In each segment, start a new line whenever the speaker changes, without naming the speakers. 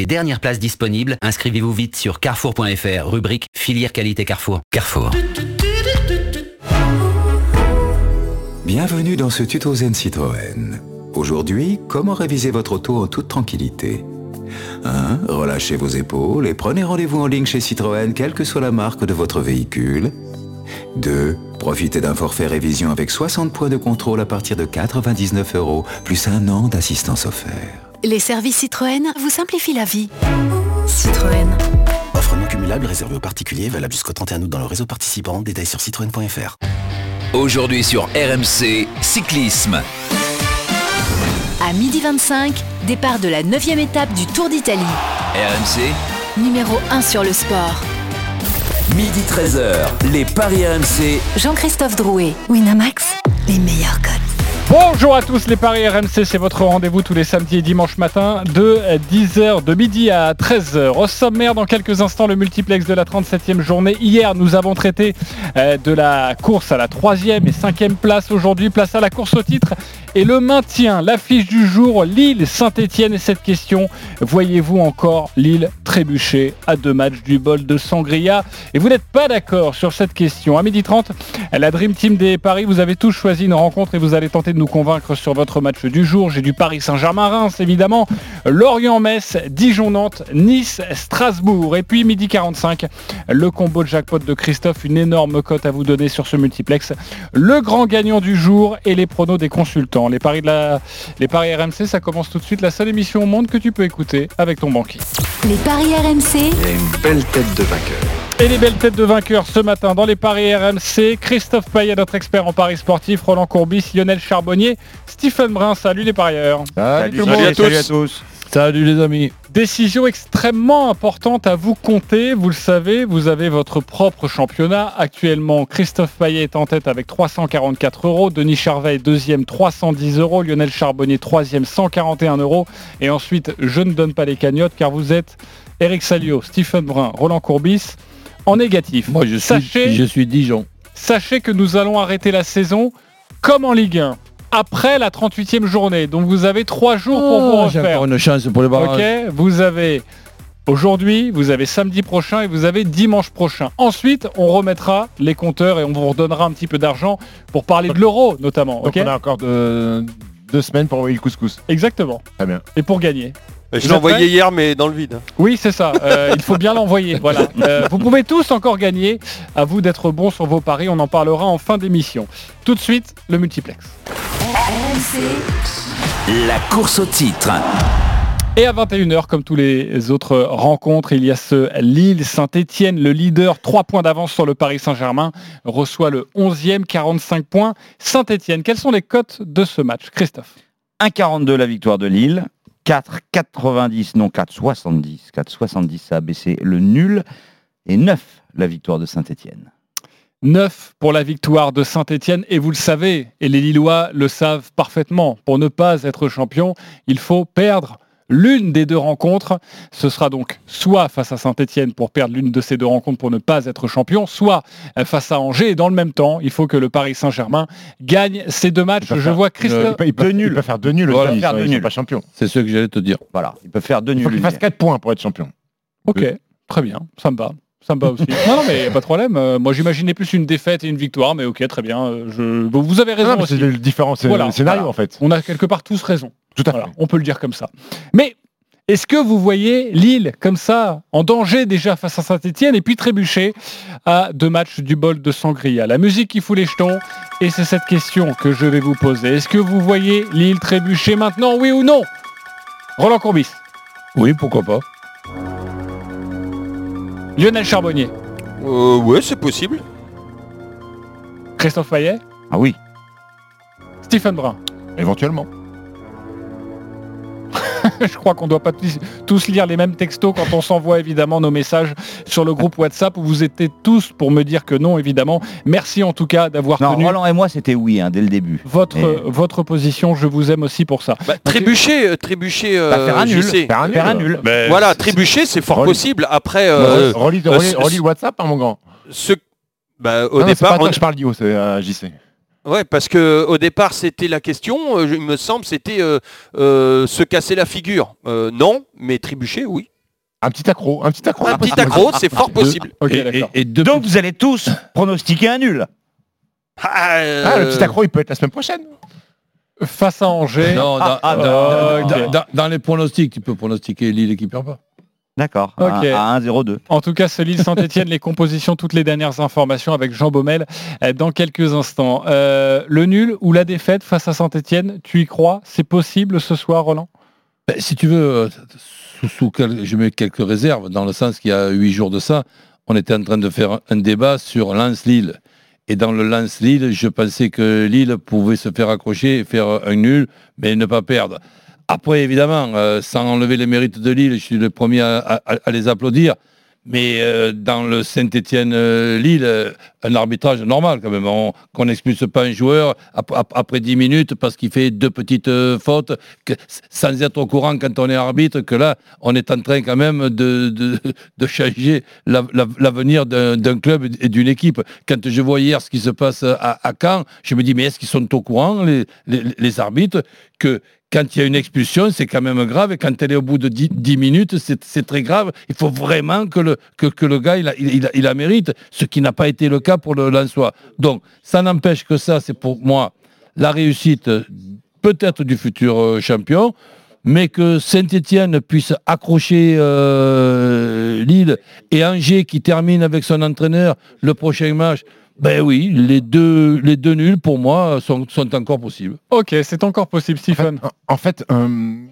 Et dernière place disponible, inscrivez-vous vite sur carrefour.fr, rubrique filière qualité Carrefour. Carrefour.
Bienvenue dans ce tuto Zen Citroën. Aujourd'hui, comment réviser votre auto en toute tranquillité? 1. Relâchez vos épaules et prenez rendez-vous en ligne chez Citroën, quelle que soit la marque de votre véhicule. 2. Profitez d'un forfait révision avec 60 points de contrôle à partir de 99 euros, plus un an d'assistance offert.
Les services Citroën vous simplifient la vie. Citroën.
Offre non cumulable réservée aux particuliers, valable jusqu'au 31 août dans le réseau participant. Détails sur citroën.fr.
Aujourd'hui sur RMC, cyclisme.
À midi 25, départ de la 9 étape du Tour d'Italie.
RMC,
Numéro 1 sur le sport.
midi 13h, les Paris RMC.
Jean-Christophe Drouet. Winamax, les meilleurs codes.
Bonjour à tous les Paris RMC, c'est votre rendez-vous tous les samedis et dimanches matin de 10h, de midi à 13h. Au sommaire, dans quelques instants, le multiplex de la 37e journée. Hier, nous avons traité euh, de la course à la 3e et 5e place. Aujourd'hui, place à la course au titre et le maintien. L'affiche du jour, Lille-Saint-Etienne. Et cette question, voyez-vous encore Lille trébucher à deux matchs du bol de Sangria? Et vous n'êtes pas d'accord sur cette question. À midi 30, la Dream Team des Paris, vous avez tous choisi une rencontre et vous allez tenter de nous convaincre sur votre match du jour. J'ai du Paris Saint-Germain-Reims, évidemment. Lorient-Metz, Dijon-Nantes, Nice-Strasbourg. Et puis midi 45, le combo de jackpot de Christophe. Une énorme cote à vous donner sur ce multiplex. Le grand gagnant du jour et les pronos des consultants. Les paris, de la... les paris RMC, ça commence tout de suite. La seule émission au monde que tu peux écouter avec ton banquier.
Les paris RMC,
Il y a une belle tête de vainqueur.
Et les belles têtes de vainqueurs ce matin dans les paris RMC. Christophe Payet, notre expert en paris sportif, Roland Courbis, Lionel Charbonnier, Stephen Brun. Salut les parieurs.
Salut,
tout le monde.
à tous. à tous.
Salut les amis. Décision extrêmement importante à vous compter. Vous le savez, vous avez votre propre championnat. Actuellement, Christophe Payet est en tête avec 344 euros. Denis Charvet deuxième, 310 euros. Lionel Charbonnier troisième, 141 euros. Et ensuite, je ne donne pas les cagnottes car vous êtes Eric Salio, Stephen Brun, Roland Courbis en négatif.
Moi, je suis,
Sachez-
je suis Dijon.
Sachez que nous allons arrêter la saison comme en Ligue 1 après la 38e journée. Donc vous avez trois jours pour vous
Oh, J'ai
refaire.
encore une chance pour le barrage.
Ok, vous avez aujourd'hui, vous avez samedi prochain et vous avez dimanche prochain. Ensuite, on remettra les compteurs et on vous redonnera un petit peu d'argent pour parler de l'euro notamment.
Donc
ok
on a encore de- deux semaines pour envoyer le couscous.
Exactement.
Très bien.
Et pour gagner.
Je
Vous
l'ai envoyé hier, mais dans le vide.
Oui, c'est ça. Euh, il faut bien l'envoyer. Voilà. Euh, vous pouvez tous encore gagner. À vous d'être bons sur vos paris. On en parlera en fin d'émission. Tout de suite, le multiplex.
La course au titre.
Et à 21h, comme tous les autres rencontres, il y a ce Lille-Saint-Etienne, le leader, 3 points d'avance sur le Paris Saint-Germain, reçoit le 11e, 45 points. Saint-Etienne, quelles sont les cotes de ce match Christophe?
1,42 la victoire de Lille, 4,90, non 4,70, 4,70 ça a baissé le nul, et 9 la victoire de Saint-Etienne.
9 pour la victoire de Saint-Etienne, et vous le savez, et les Lillois le savent parfaitement, pour ne pas être champion, il faut perdre l'une des deux rencontres. Ce sera donc soit face à Saint-Etienne pour perdre l'une de ces deux rencontres pour ne pas être champion, soit face à Angers, et dans le même temps, il faut que le Paris Saint-Germain gagne ces deux matchs.
Il peut
Je
faire-
vois
Il
Christophe...
peut, il peut-
Deux
il
nuls.
peut faire deux nuls.
Voilà,
ils,
faire
sont,
deux
ils sont
nuls.
pas champions.
C'est ce que j'allais te dire.
Voilà, ils peuvent faire deux
Il
nuls.
faut qu'il fasse
hier.
4 points pour être champion.
Ok, très bien, ça me va. Va aussi. non, non, mais y a pas de problème. Euh, moi, j'imaginais plus une défaite et une victoire, mais ok, très bien. euh, Je... Vous vous avez raison
Non, mais
aussi.
c'est le différent c'est
Voilà,
le scénario
voilà.
en fait.
On a quelque part tous raison.
Tout à
Voilà,
fait.
on peut le dire comme ça. Mais est-ce que vous voyez Lille comme ça, en danger déjà face à Saint-Etienne et puis trébucher à deux matchs du bol de Sangria? La musique qui fout les jetons, et c'est cette question que je vais vous poser. Est-ce que vous voyez Lille trébucher maintenant, oui ou non? Roland Courbis,
Oui, pourquoi pas.
Lionel Charbonnier,
Euh, ouais, c'est possible.
Christophe Payet,
Ah oui,
Stephen Brun.
Éventuellement.
Je crois qu'on ne doit pas tous- lire les mêmes textos quand on s'envoie évidemment nos messages sur le groupe WhatsApp où vous étiez tous pour me dire que non évidemment. Merci en tout cas d'avoir
non,
tenu
Roland et moi c'était oui hein, dès le début.
votre, position. Je vous aime aussi pour ça.
Bah, trébucher, euh, trébucher.
Bah, faire un
euh,
nul.
Faire un nul.
Faire un nul.
Voilà, trébucher, c'est fort
Relis-
possible. Après, euh,
Relis
euh,
WhatsApp, hein, mon grand.
ce... bah, au
Non, non, c'est pas
départ,
toi
on-
que je parle d'IO, c'est à JC.
Ouais, parce que au départ c'était la question, euh, il me semble, c'était euh, euh, se casser la figure. Euh, non, mais trébucher, oui.
Un petit accro, un petit accro.
Un petit accro, c'est fort possible.
Ok,
Et,
d'accord.
et- et deux
Donc vous allez tous pronostiquer un nul.
Ah, euh,
Ah, le petit accro, il peut être la semaine prochaine.
Face à Angers.
Non, dans,
Ah, ah,
dans-
non,
dans-
ok.
dans- dans les pronostics, tu peux pronostiquer Lille qui perd pas.
D'accord. À, à 1-0-2.
En tout cas, ce Lille Saint-Etienne, les compositions, toutes les dernières informations avec Jean Baumel euh, dans quelques instants. Euh, le nul ou la défaite face à Saint-Etienne, tu y crois? C'est possible ce soir, Roland?
Ben, si tu veux, euh, sous, sous quel- je mets quelques réserves, dans le sens qu'il y a huit jours de ça, on était en train de faire un débat sur Lens-Lille. Et dans le Lens-Lille, je pensais que Lille pouvait se faire accrocher et faire un nul, mais ne pas perdre. Après, évidemment, euh, sans enlever les mérites de Lille, je suis le premier à, les applaudir. Mais euh, dans le Saint-Étienne-Lille, euh, un arbitrage normal quand même. On- Qu'on n'expulse pas un joueur ap- ap- après 10 minutes parce qu'il fait deux petites fautes, sans être au courant quand on est arbitre, que là, on est en train quand même de, de, de changer la- la- l'avenir d'un club et d'une équipe. Quand je vois hier ce qui se passe à, à Caen, je me dis, mais est-ce qu'ils sont au courant, les, les, les arbitres, que quand il y a une expulsion, c'est quand même grave, et quand elle est au bout de 10, 10 minutes, c'est très grave. Il faut vraiment que le, que, le gars, il, a- il, la mérite, ce qui n'a pas été le cas pour le Lensois. Donc, ça n'empêche que ça, c'est pour moi la réussite peut-être du futur euh, champion, mais que Saint-Étienne puisse accrocher euh, Lille et Angers qui termine avec son entraîneur le prochain match. Ben oui, les deux, les deux nuls pour moi sont, sont encore possibles.
Ok, c'est encore possible, Stephen.
En fait, euh,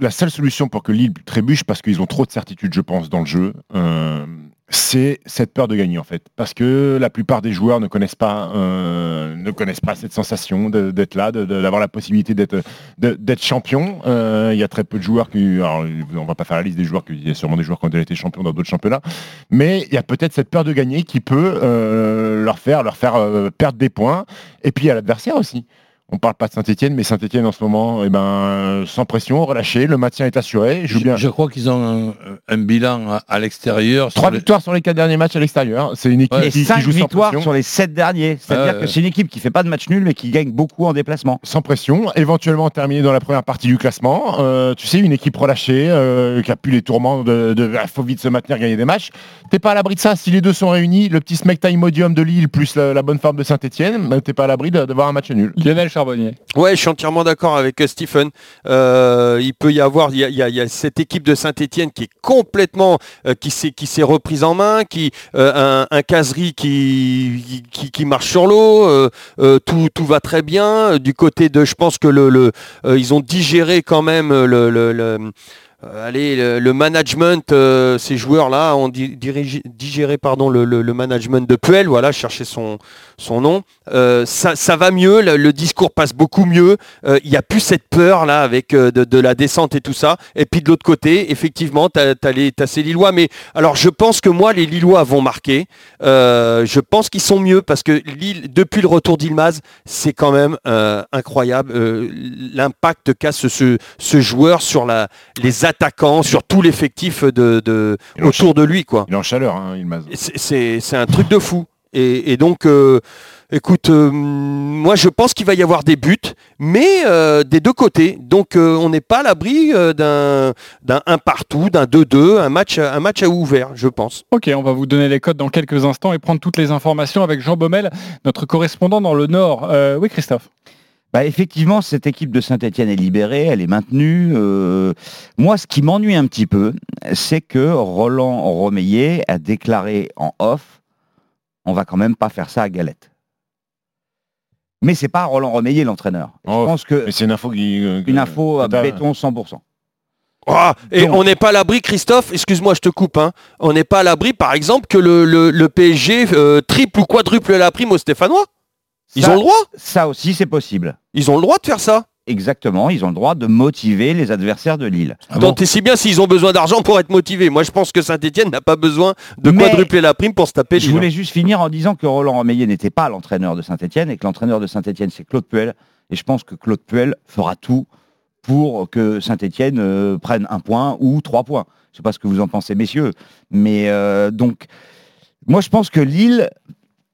la seule solution pour que Lille trébuche, parce qu'ils ont trop de certitudes, je pense, dans le jeu, euh, c'est cette peur de gagner, en fait. Parce que la plupart des joueurs ne connaissent pas, euh, ne connaissent pas cette sensation d'être là, d'avoir la possibilité d'être d'être champion. Euh, Il y a très peu de joueurs qui... Alors, on va pas faire la liste des joueurs, il y a sûrement des joueurs qui ont déjà été champions dans d'autres championnats. Mais il y a peut-être cette peur de gagner qui peut euh, leur faire, leur faire perdre des points. Et puis il y a l'adversaire aussi. On parle pas de Saint-Etienne, mais Saint-Etienne en ce moment, eh ben, sans pression, relâché, le maintien est assuré. Joue
Je,
bien.
je crois qu'ils ont un, un bilan à, à l'extérieur.
Trois
les-
victoires sur les quatre derniers matchs à l'extérieur. C'est une équipe
Ouais.
Et
qui, qui
5
joue sans
victoires
pression.
sur les 7 derniers. C'est-à-dire
Ouais,
que c'est une équipe qui fait pas de match nul, mais qui gagne beaucoup en déplacement.
sans pression, éventuellement terminé dans la première partie du classement. Euh, tu sais, une équipe relâchée, euh, qui a pu les tourments de, de ah, faut vite se maintenir, gagner des matchs. T'es pas à l'abri de ça. Si les deux sont réunis, le petit smack time modium de Lille plus la, la bonne forme de Saint-Etienne, ben, t'es pas à l'abri de- d'avoir un match nul.
Lionel Charbonnier.
Ouais, je suis entièrement d'accord avec euh, Stephen. Euh, il peut y avoir, il y a, cette équipe de Saint-Etienne qui est complètement, euh, qui s'est reprise en main, qui un, un caserie qui, qui marche sur l'eau, tout tout va très bien. Du côté de, je pense que le, le ils ont digéré quand même le, allez, le, management, euh, ces joueurs-là ont digéré pardon, le, management de Puel, voilà, chercher son, nom. Euh, ça, va mieux, le, discours passe beaucoup mieux. Euh, Il n'y a plus cette peur là avec euh, de, la descente et tout ça. Et puis de l'autre côté, effectivement, tu as, ces Lillois. Mais alors je pense que moi, les Lillois vont marquer. Euh, je pense qu'ils sont mieux parce que depuis le retour d'Ilmaz, c'est quand même euh, incroyable euh, l'impact qu'a ce joueur sur la, les attaquants, sur tout l'effectif de, de, autour de lui. quoi.
Il est en chaleur, hein.
C'est- un truc de fou. Et, et donc, euh, écoute, euh, moi je pense qu'il va y avoir des buts, mais euh, des deux côtés. Donc euh, on n'est pas à l'abri euh, d'un d'un 1 partout, d'un 2-2, un match, à- un match à ouvert, je pense.
Ok, on va vous donner les codes dans quelques instants et prendre toutes les informations avec Jean Baumel, notre correspondant dans le Nord. Euh, oui, Christophe.
Bah, effectivement, cette équipe de Saint-Etienne est libérée, elle est maintenue. Euh, moi, ce qui m'ennuie un petit peu, c'est que Roland Romeillet a déclaré en off on va quand même pas faire ça à Galette. Mais c'est pas Roland Romeillet l'entraîneur. Je pense que
Mais c'est une info qui. euh,
une info à béton 100%.
Ah, et
Donc-
on n'est pas à l'abri, Christophe, excuse-moi, je te coupe, hein. on n'est pas à l'abri, par exemple, que le, le- le PSG euh, triple ou quadruple la prime aux Stéphanois. Ils
Ça-
ont le droit
Ça aussi, c'est possible.
Ils ont le droit de faire ça.
Exactement, ils ont le droit de motiver les adversaires de Lille.
Ah
Tant et si bien s'ils ont besoin d'argent pour être motivés. Moi, je pense que Saint-Etienne n'a pas besoin de
Mais-
quadrupler la prime pour se taper
Je
Lille.
voulais juste finir en disant que Roland Romeillet n'était pas l'entraîneur de Saint-Etienne et que l'entraîneur de Saint-Etienne, c'est Claude Puel. Et je pense que Claude Puel fera tout pour que Saint-Etienne prenne un point ou trois points. Je ne sais pas ce que vous en pensez, messieurs. Mais euh, donc, moi, je pense que Lille,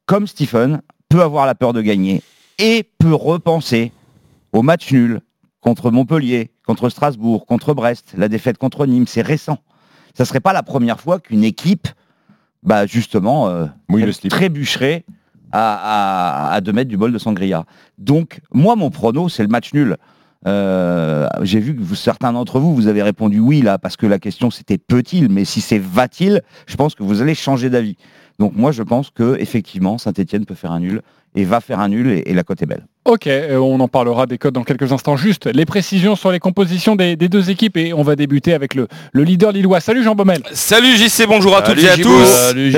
comme Stephen, peut avoir la peur de gagner et peut repenser au match nul contre Montpellier, contre Strasbourg, contre Brest, la défaite contre Nîmes, c'est récent. Ça serait pas la première fois qu'une équipe, bah justement, euh,
le
trébucherait à, à, à deux mètres du bol de Sangria. Donc, moi, mon prono, c'est le match nul. Euh, J'ai vu que vous- certains d'entre vous, vous avez répondu oui là, parce que la question c'était peut-il, mais si c'est va-t-il, je pense que vous allez changer d'avis. Donc moi, je pense que effectivement, Saint-Etienne peut faire un nul et va faire un nul et, et la cote est belle.
Ok, euh, on en parlera des codes dans quelques instants. Juste les précisions sur les compositions des, des deux équipes et on va débuter avec le, le leader lillois. Salut Jean Baumel.
Salut JC, bonjour à
Salut,
toutes et à tous.
Salut.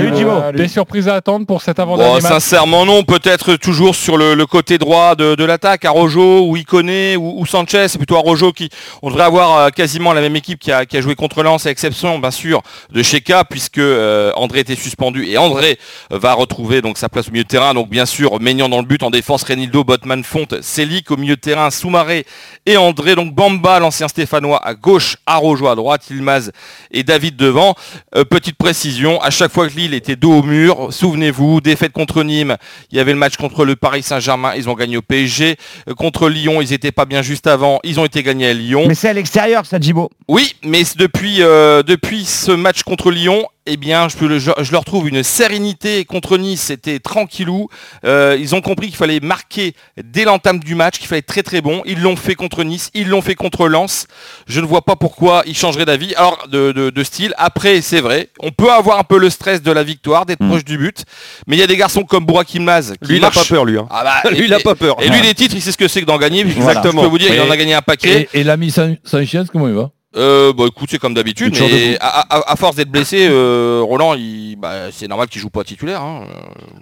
Des surprises à attendre pour cet
Bon,
avant-dernier match
sincèrement non, peut-être toujours sur le, le côté droit de, de l'attaque, Arojo ou Iconé ou, ou Sanchez, c'est plutôt Arojo qui, on devrait avoir euh, quasiment la même équipe qui a, qui a joué contre Lens, à exception bien sûr de Sheka, puisque euh, André était suspendu et André va retrouver donc sa place au milieu de terrain, donc bien sûr Maignan dans le but, en défense Renildo, Botman, Fonte, Célic au milieu de terrain, Soumaré et André, donc Bamba, l'ancien Stéphanois à gauche, Arojo à droite, Ilmaz et David devant. Euh, petite précision, à chaque fois que Lille était dos au mur, souvenez-vous, défaite contre Nîmes, il y avait le match contre le Paris Saint-Germain, ils ont gagné au PSG. Euh, contre Lyon, ils n'étaient pas bien juste avant, ils ont été gagnés à Lyon.
Mais c'est à l'extérieur, ça, Djibo.
Oui, mais depuis, euh, depuis ce match contre Lyon, eh bien, je, peux le- je, je leur trouve une sérénité contre Nice, c'était tranquillou. Euh, ils ont compris qu'il fallait marquer dès l'entame du match, qu'il fallait être très très bon. Ils l'ont fait contre Nice, ils l'ont fait contre Lens. Je ne vois pas pourquoi ils changeraient d'avis, alors de, de- de style. Après, c'est vrai, on peut avoir un peu le stress de la victoire, d'être
Mm.
proche du but, mais il y a des garçons comme Bourrak Ilmaz qui
Lui, il n'a pas peur, lui. hein.
Ah bah,
Lui,
et-
il n'a pas peur.
Et lui, les titres, il sait ce que c'est que d'en gagner.
Exactement.
Je peux vous dire, il en a
Et-
gagné un paquet.
Et, et l'ami San- Sanchez, comment il va?
Euh, bah écoute, c'est comme d'habitude, mais à, à- à force d'être blessé, euh, Roland, il, bah, c'est normal qu'il joue pas titulaire. hein.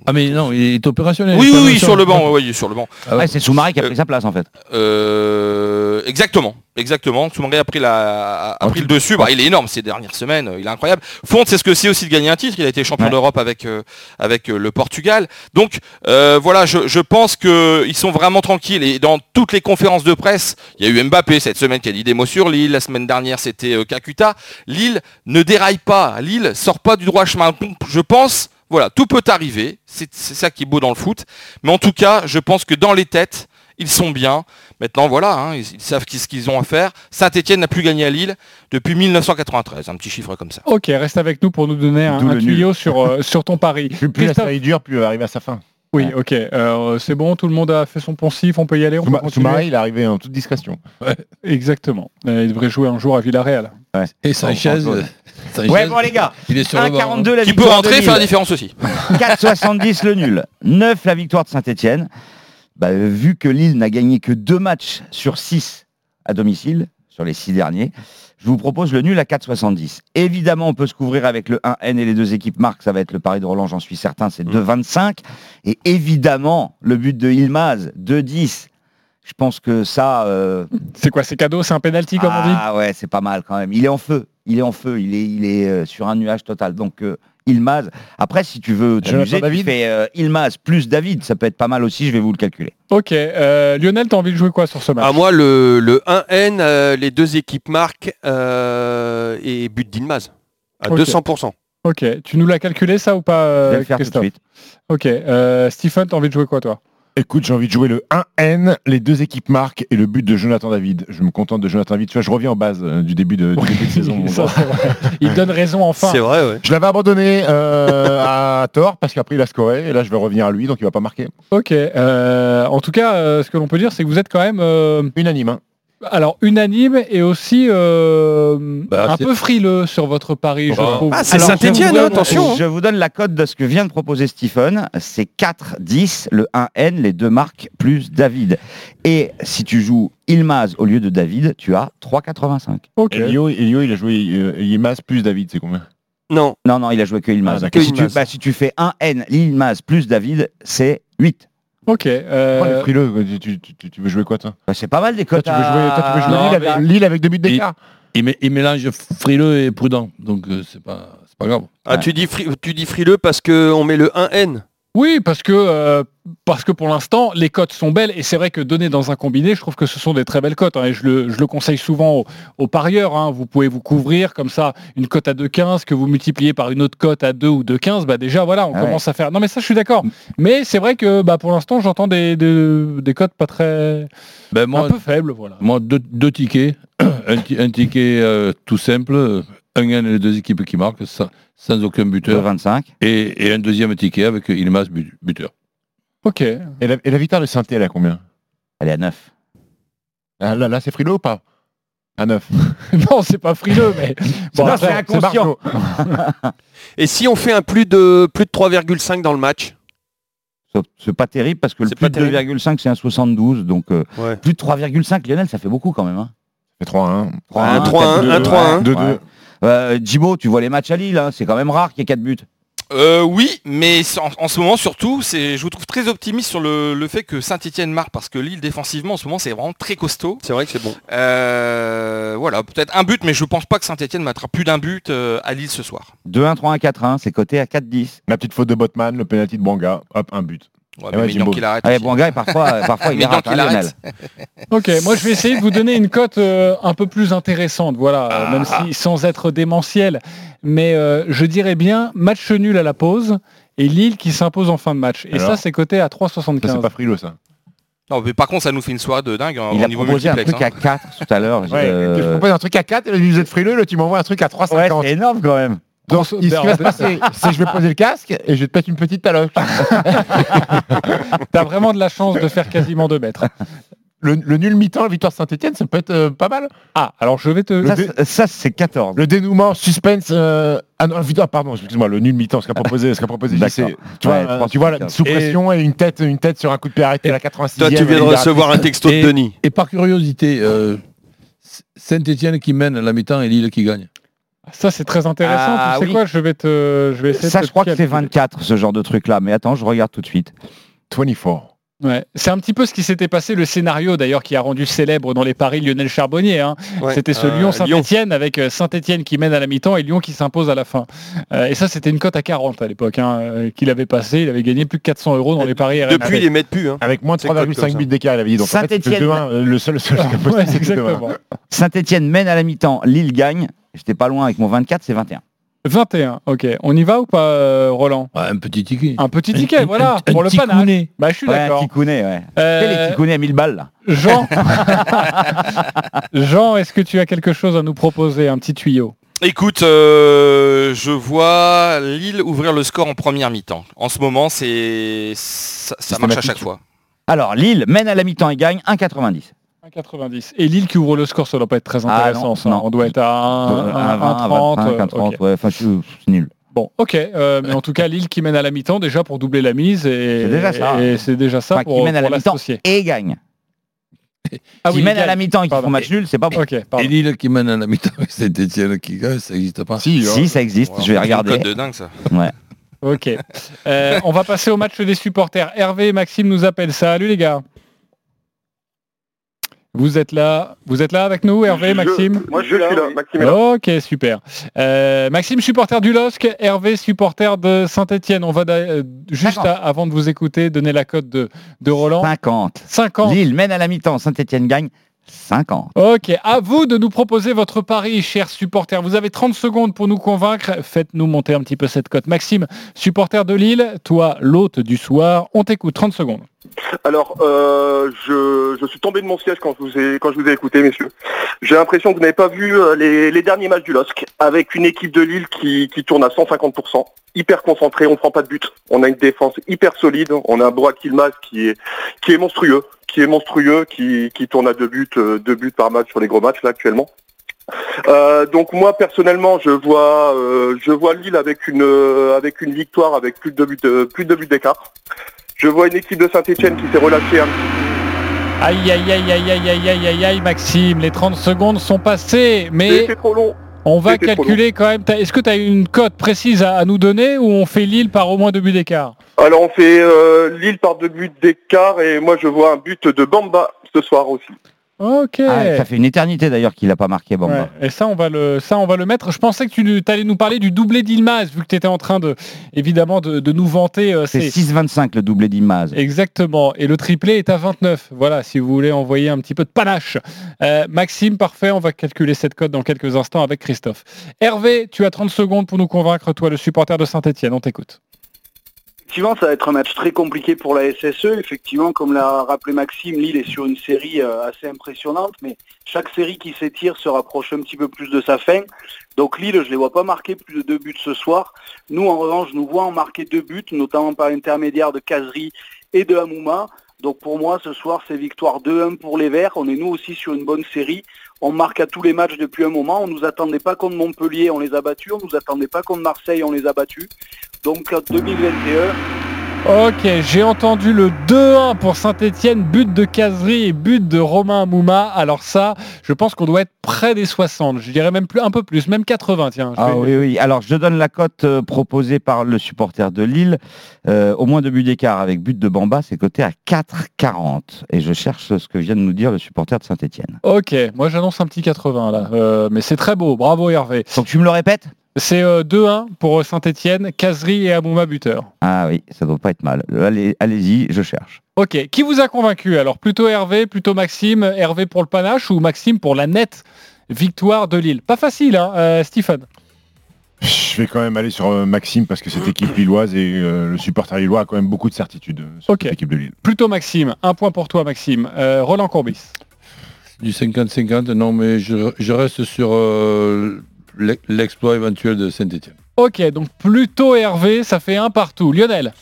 Ah mais non, il est opérationnel.
Oui, oui, sur le banc, ouais, ouais, il est sur le banc.
Ah ouais.
C'est Soumaré qui a
Euh,
pris sa place en fait.
Euh, exactement, exactement. Soumaré a pris, la, a pris le dessus. Bah, il est énorme ces dernières semaines. Il est incroyable. Fonte, c'est ce que c'est aussi de gagner un titre. Il a été champion
Ouais.
d'Europe avec euh, avec euh, le Portugal. Donc euh, voilà, je, je pense que ils sont vraiment tranquilles. Et dans toutes les conférences de presse, il y a eu Mbappé cette semaine qui a dit des mots sur Lille. La semaine dernière, c'était euh, Kakuta. Lille ne déraille pas. Lille sort pas du droit chemin. Je pense. Voilà, tout peut arriver, c'est ça qui est beau dans le foot. Mais en tout cas, je pense que dans les têtes, ils sont bien. Maintenant, voilà, hein, ils, ils savent ce qu'ils ont à faire. Saint-Etienne n'a plus gagné à Lille depuis 1993, un petit chiffre comme ça.
Ok, reste avec nous pour nous donner un, un tuyau sur, euh, sur ton pari.
Plus, plus la série dure, plus arriver à sa fin.
Oui, ok. euh, c'est bon, tout le monde a fait son poncif, on peut y aller, on peut.
Soumaré, il est arrivé en toute discrétion.
Exactement. Euh, il devrait jouer un jour à Villarreal.
Et Sanchez, Sanchez,
Ouais, bon les gars,
il est sur le banc. hein.
1,42 la
Qui peut
victoire de
rentrer,
Lille.
faire la différence aussi.
4,70 le nul. 9 la victoire de Saint-Etienne. Bah, vu que Lille n'a gagné que deux matchs sur 6 à domicile, sur les 6 derniers, je vous propose le nul à 4,70. Évidemment, on peut se couvrir avec le 1N et les deux équipes marquent. Ça va être le pari de Roland, j'en suis certain, c'est 2,25. Et évidemment, le but de Ilmaz, 2,10. Je pense que ça... euh,
C'est quoi, c'est cadeau, c'est un penalty comme on dit?
Ah ouais, c'est pas mal quand même. Il est en feu. Il est en feu. Il est, il est euh, sur un nuage total. Donc euh, Ilmaz. Après, si tu veux t'amuser, tu fais euh, Ilmaz plus David. Ça peut être pas mal aussi. Je vais vous le calculer.
Ok, euh, Lionel, t'as envie de jouer quoi sur ce match?
À moi, le, le 1N, euh, les deux équipes marquent euh, et but d'Ilmaz. À
Ok.
200%.
Ok, tu nous l'as calculé ça ou pas,
je vais le faire tout de
Christophe?
suite.
Ok, euh, Stephen, t'as envie de jouer quoi toi?
Écoute, j'ai envie de jouer le 1N, les deux équipes marquent et le but de Jonathan David. Je me contente de Jonathan David. Tu vois, je reviens en base euh, du début de, du début de saison.
Ça. Il donne raison enfin.
C'est vrai, ouais.
Je l'avais abandonné euh, à tort parce qu'après il a scoré et là je vais revenir à lui donc il va pas marquer.
Ok, euh, en tout cas, euh, ce que l'on peut dire, c'est que vous êtes quand même euh,
Unanime. hein.
Alors unanime et aussi euh,
Bah,
un peu frileux sur votre pari, je
Oh.
trouve.
Ah, c'est hein,
donne-
attention.
Je vous donne la cote de ce que vient de proposer Stephen. C'est 4-10, le 1N, les deux marques plus David. Et si tu joues Ilmaz au lieu de David, tu as 3,85.
Ok.
Elio, Elio, il a joué euh, Ilmaz plus David, c'est combien?
Non,
Non, non, il a joué que Ilmaz.
Ah,
si, tu, bah, si tu fais 1N, Ilmaz plus David, c'est 8.
Ok. euh,
Oh, les frileux, tu, tu- tu- tu veux jouer quoi toi
Bah, c'est pas mal des
Toi
cotes.
tu veux jouer, toi, tu veux jouer
Non,
Lille,
mais-
avec, Lille avec deux buts d'écart
Il, il mélange frileux et prudent, donc euh, c'est pas, grave.
ah,
Ouais.
tu, dis fri- tu dis frileux parce qu'on met le 1N.
Oui, parce que, euh, parce que pour l'instant, les cotes sont belles et c'est vrai que donner dans un combiné, je trouve que ce sont des très belles cotes. hein, et je le, je le conseille souvent aux, aux parieurs. hein. Vous pouvez vous couvrir comme ça, une cote à 2,15 que vous multipliez par une autre cote à 2 ou 2,15, bah déjà voilà, on
Ah
commence à faire. Non mais ça je suis d'accord. Mais c'est vrai que bah, pour l'instant, j'entends des, des, des cotes pas très.
Ben,
un peu faibles, voilà.
moi deux, deux tickets. un, ti- un ticket euh, tout simple, un gagne les deux équipes qui marquent, sans, sans aucun buteur.
25.
Et, et un deuxième ticket avec Ilmas but- buteur.
Ok.
Et la, et la victoire de saint elle est à combien?
Elle est à 9.
Ah, Là, là c'est frileux ou pas? À 9.
non, c'est pas frileux, mais bon,
c'est inconscient.
Et si on fait un plus de plus de 3,5 dans le match?
C'est- pas terrible parce que le
C'est
plus de
terrible.
2,5 c'est un 72. Donc euh,
Ouais.
plus de 3,5 Lionel, ça fait beaucoup quand même. Hein.
C'est 3-1.
3-1, 3-1,
4-2,
3-1.
2-2.
Euh, Djibo, tu vois les matchs à Lille, hein, c'est quand même rare qu'il y ait 4 buts.
Euh, oui, mais en, en ce moment surtout, je vous trouve très optimiste sur le, le fait que Saint-Etienne marque parce que Lille défensivement en ce moment c'est vraiment très costaud.
C'est vrai que c'est bon.
Euh, voilà, peut-être un but, mais je pense pas que Saint-Etienne mettra plus d'un but euh, à Lille ce soir.
2-1, 3-1, 4-1, c'est coté à 4-10.
La petite faute de Botman, le penalty de Banga, hop, un but.
Ouais, mais qu'il arrête.
Bon gars, parfois, euh, parfois il rate, Lionel.
arrête.
Ok, moi je vais essayer de vous donner une cote euh, un peu plus intéressante, voilà, euh, même si sans être démentiel. Mais euh, je dirais bien match nul à la pause et Lille qui s'impose en fin de match. Et
Alors
ça c'est coté à
Ça, c'est
3,75.
pas frileux, ça.
Non, mais par contre, ça nous fait une soirée de dingue hein,
Il
au
a
niveau
proposé un truc
hein.
à 4 tout à l'heure.
Ouais,
euh,
Je propose un truc à 4, et vous êtes frileux, là, tu m'envoies un truc à 3,50.
ouais, c'est énorme quand même.
Donc, ce qui va se passer, c'est que je vais poser le casque et je vais te mettre une petite taloche.
T'as vraiment de la chance de faire quasiment 2 mètres.
Le, le nul mi-temps, la victoire Saint-Etienne, ça peut être euh, pas mal.
Ah, alors je vais te...
Ça, c'est- ça, c'est 14.
Le dénouement, suspense. euh, Ah non, victoire, pardon, excuse-moi, le nul mi-temps, ce qu'a proposé, ce qu'a proposé
D'accord.
JC. Tu vois,
Ouais,
euh,
3,75.
tu vois, la- sous pression et une tête, une tête sur un coup de pied arrêté à la 86e.
Toi, tu viens de recevoir un texto de
Et-
Denis.
Et par curiosité, euh, Saint-Etienne qui mène la mi-temps et Lille qui gagne.
Ça c'est très intéressant.
Ah,
tu sais
oui.
quoi, je vais te... Je vais essayer
Ça,
de
je crois que c'est
calculer.
24, ce genre de truc-là. Mais attends, je regarde tout de suite.
24.
Ouais. C'est un petit peu ce qui s'était passé, le scénario d'ailleurs qui a rendu célèbre dans les paris Lionel Charbonnier. hein.
Ouais.
C'était ce
Euh,
Lyon-Saint-Etienne avec euh, Saint-Etienne qui mène à la mi-temps et Lyon qui s'impose à la fin. Euh, et ça, c'était une cote à 40 à l'époque hein, euh, qu'il avait passé. Il avait gagné plus de 400 euros dans les paris RMC.
Depuis, ils les mettent plus. Hein.
Avec moins de
C'est cote comme
3,5
ça.
buts d'écart, il avait dit. Donc, en fait, c'est
Saint-Étienne.
2-1, euh, le seul, le seul
Ouais,
c'est 2-1.
exactement.
Saint-Etienne mène à la mi-temps, Lille gagne. J'étais pas loin avec mon 24, c'est 21.
21, ok. On y va ou pas, euh, Roland?
Ouais, un petit ticket.
Un petit ticket,
Un- un-
voilà,
un
pour le panache. Bah, je suis
Ouais, un
d'accord.
Kikouné, ouais.
Euh,
les à 1000 balles, là.
Jean, Jean est-ce que tu as quelque chose à nous proposer, un petit tuyau?
Écoute, euh, je vois Lille ouvrir le score en première mi-temps. En ce moment, c'est ça, ça marche à chaque fois.
Alors, Lille mène à la mi-temps et gagne 1,90.
1,90. Et Lille qui ouvre le score, ça doit pas être très
Ah,
intéressant.
non,
ça.
non.
On doit être à 1,
Euh, 1,20, 1,25, 1,30,
ok.
ouais, enfin, je c'est nul.
Bon, ok. euh, mais en tout cas, Lille qui mène à la mi-temps déjà pour doubler la mise. Et
C'est déjà ça.
Et c'est déjà ça
Enfin,
pour,
qui mène à la mi-temps et gagne.
Ah
qui
oui,
mène à la mi-temps et qui font match nul, c'est pas bon.
Ok, pardon.
Et Lille qui mène à la mi-temps et Saint-Etienne qui gagne, ça n'existe pas.
Si.
Si, ça existe, je vais regarder.
cote de dingue ça.
Ouais.
Ok. Euh, on va passer au match des supporters. Hervé et Maxime nous appellent. Salut les gars. Vous êtes là, vous êtes là avec nous, Hervé, Maxime?
Moi je suis là, Maxime est là.
Ok, super. Euh, Maxime, supporter du LOSC, Hervé, supporter de Saint-Etienne. On va euh, juste à- avant de vous écouter donner la cote de, de Roland.
50.
50.
Lille mène à la mi-temps, Saint-Etienne gagne 50.
Ok, à vous de nous proposer votre pari, chers supporters. Vous avez 30 secondes pour nous convaincre. Faites-nous monter un petit peu cette cote. Maxime, supporter de Lille, toi, l'hôte du soir, on t'écoute. 30 secondes.
Alors, euh, je, je suis tombé de mon siège quand je vous ai, quand je vous ai écouté, messieurs. J'ai l'impression que vous n'avez pas vu euh, les, les derniers matchs du LOSC, avec une équipe de Lille qui, qui tourne à 150%, hyper concentrée, on prend pas de but, on a une défense hyper solide, on a un Bois Kilmaz qui est, qui est monstrueux, qui est monstrueux, qui, qui tourne à deux buts, euh, deux buts par match sur les gros matchs là actuellement. Euh, donc moi personnellement je vois euh, je vois Lille avec une euh, avec une victoire avec plus de buts de- plus de buts d'écart. Je vois une équipe de Saint-Etienne qui s'est relâchée un petit
Aïe, aïe, aïe, aïe, aïe, aïe, aïe, aïe, aïe, Maxime, les 30 secondes sont passées, mais
trop long.
On va calculer quand même. Est-ce que tu as une cote précise à, à nous donner ou on fait Lille par au moins deux buts d'écart?
Alors on fait euh, Lille par deux buts d'écart et moi je vois un but de Bamba ce soir aussi.
Ok.
Ah, ça fait une éternité d'ailleurs qu'il n'a pas marqué Bamba.
Ouais, Et ça on, va le, ça, on va le mettre. Je pensais que tu allais nous parler du doublé d'Ilmaz, vu que tu étais en train de, évidemment, de, de nous vanter. euh,
C'est
ces-
6,25 le doublé d'Imaz.
Exactement. Et le triplé est à 29. Voilà, si vous voulez envoyer un petit peu de panache. Euh, Maxime, parfait. On va calculer cette cote dans quelques instants avec Christophe. Hervé, tu as 30 secondes pour nous convaincre, toi, le supporter de Saint-Etienne. On t'écoute.
Effectivement, ça va être un match très compliqué pour la SSE. Effectivement, comme l'a rappelé Maxime, Lille est sur une série euh, assez impressionnante, mais chaque série qui s'étire se rapproche un petit peu plus de sa fin. Donc Lille, je ne les vois pas marquer plus de deux buts ce soir. Nous, en revanche, nous voyons marquer deux buts, notamment par l'intermédiaire de Kazri et de Hamouma. Donc pour moi, ce soir, c'est victoire 2-1 pour les Verts. On est nous aussi sur une bonne série. On marque à tous les matchs depuis un moment. On ne nous attendait pas contre Montpellier, on les a battus. On ne nous attendait pas contre Marseille, on les a battus. Donc en 2021,
Ok, j'ai entendu le 2-1 pour Saint-Etienne, but de Casery et but de Romain Mouma. Alors ça, je pense qu'on doit être près des 60. Je dirais même plus, un peu plus, même 80. Tiens, je
Ah
vais-
oui, oui. Alors, je donne la cote euh, proposée par le supporter de Lille. Euh, au moins deux buts d'écart avec but de Bamba, c'est coté à 4,40. Et je cherche ce que vient de nous dire le supporter de Saint-Etienne.
Ok, moi j'annonce un petit 80 là. Euh, mais c'est très beau, bravo Hervé.
Donc tu me le répètes?
C'est euh, 2-1 pour Saint-Etienne, Casery et Amouma buteur.
Ah oui, ça doit pas être mal. Allez, allez-y, je cherche.
Ok, qui vous a convaincu? Alors plutôt Hervé, plutôt Maxime, Hervé pour le panache ou Maxime pour la nette victoire de Lille? Pas facile, hein, euh, Stephen
Je vais quand même aller sur euh, Maxime parce que cette équipe lilloise et euh, le supporter lillois a quand même beaucoup de certitudes euh, sur
Ok.
cette équipe de Lille.
Plutôt Maxime, un point pour toi Maxime. Euh, Roland Courbis.
Du 50-50, non, mais je, je reste sur euh, l'exploit éventuel de Saint-Etienne.
Ok, donc plutôt Hervé, ça fait un partout. Lionel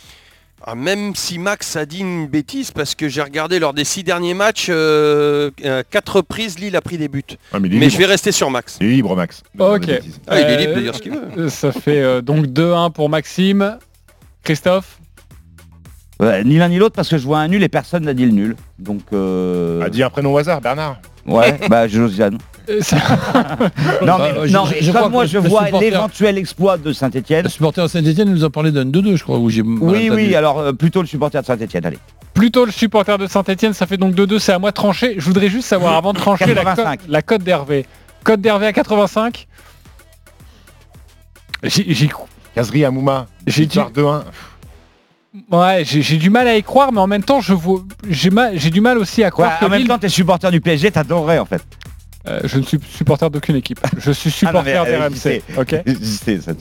Ah, même si Max a dit une bêtise, parce que j'ai regardé lors des six derniers matchs, euh, euh, quatre reprises, Lille a pris des buts.
Ah, mais
je vais rester sur Max.
Il est libre, Max.
Ok.
Ah, il est libre de dire ce qu'il veut.
euh, Ça fait euh, donc 2-1 pour Maxime. Christophe
Ouais, ni l'un ni l'autre parce que je vois un nul et personne n'a dit le nul. Donc. Euh...
A dit un prénom au hasard, Bernard.
Ouais, bah Josiane.
Euh, ça-
Non, mais,
Euh, je-
non,
je-
mais
je crois
moi je vois
supporter-
l'éventuel exploit de Saint-Etienne.
Le supporter de Saint-Etienne nous a parlé d'un 2-2, je crois, où j'ai
Oui, oui, alors euh, plutôt le supporter de Saint-Etienne, allez.
Plutôt le supporter de Saint-Etienne, ça fait donc 2-2, c'est à moi de trancher. Je voudrais juste savoir, avant de trancher, la cote,
85.
la cote d'Hervé. Cote d'Hervé à 85 J'y j'y cro-
Kazri Amouma.
J'ai
Victoire 2-1.
Ouais, j'ai du mal à y croire, mais en même temps, je vois, j'ai mal- du mal aussi à
Ouais,
croire que
en même
Lille-
temps, t'es supporter du PSG, t'adorerais en fait.
Euh, je ne suis supporter d'aucune équipe. Je suis
Ah
supporter
euh,
d'RMC.
j'y sais.
Ok.
Sais, ça.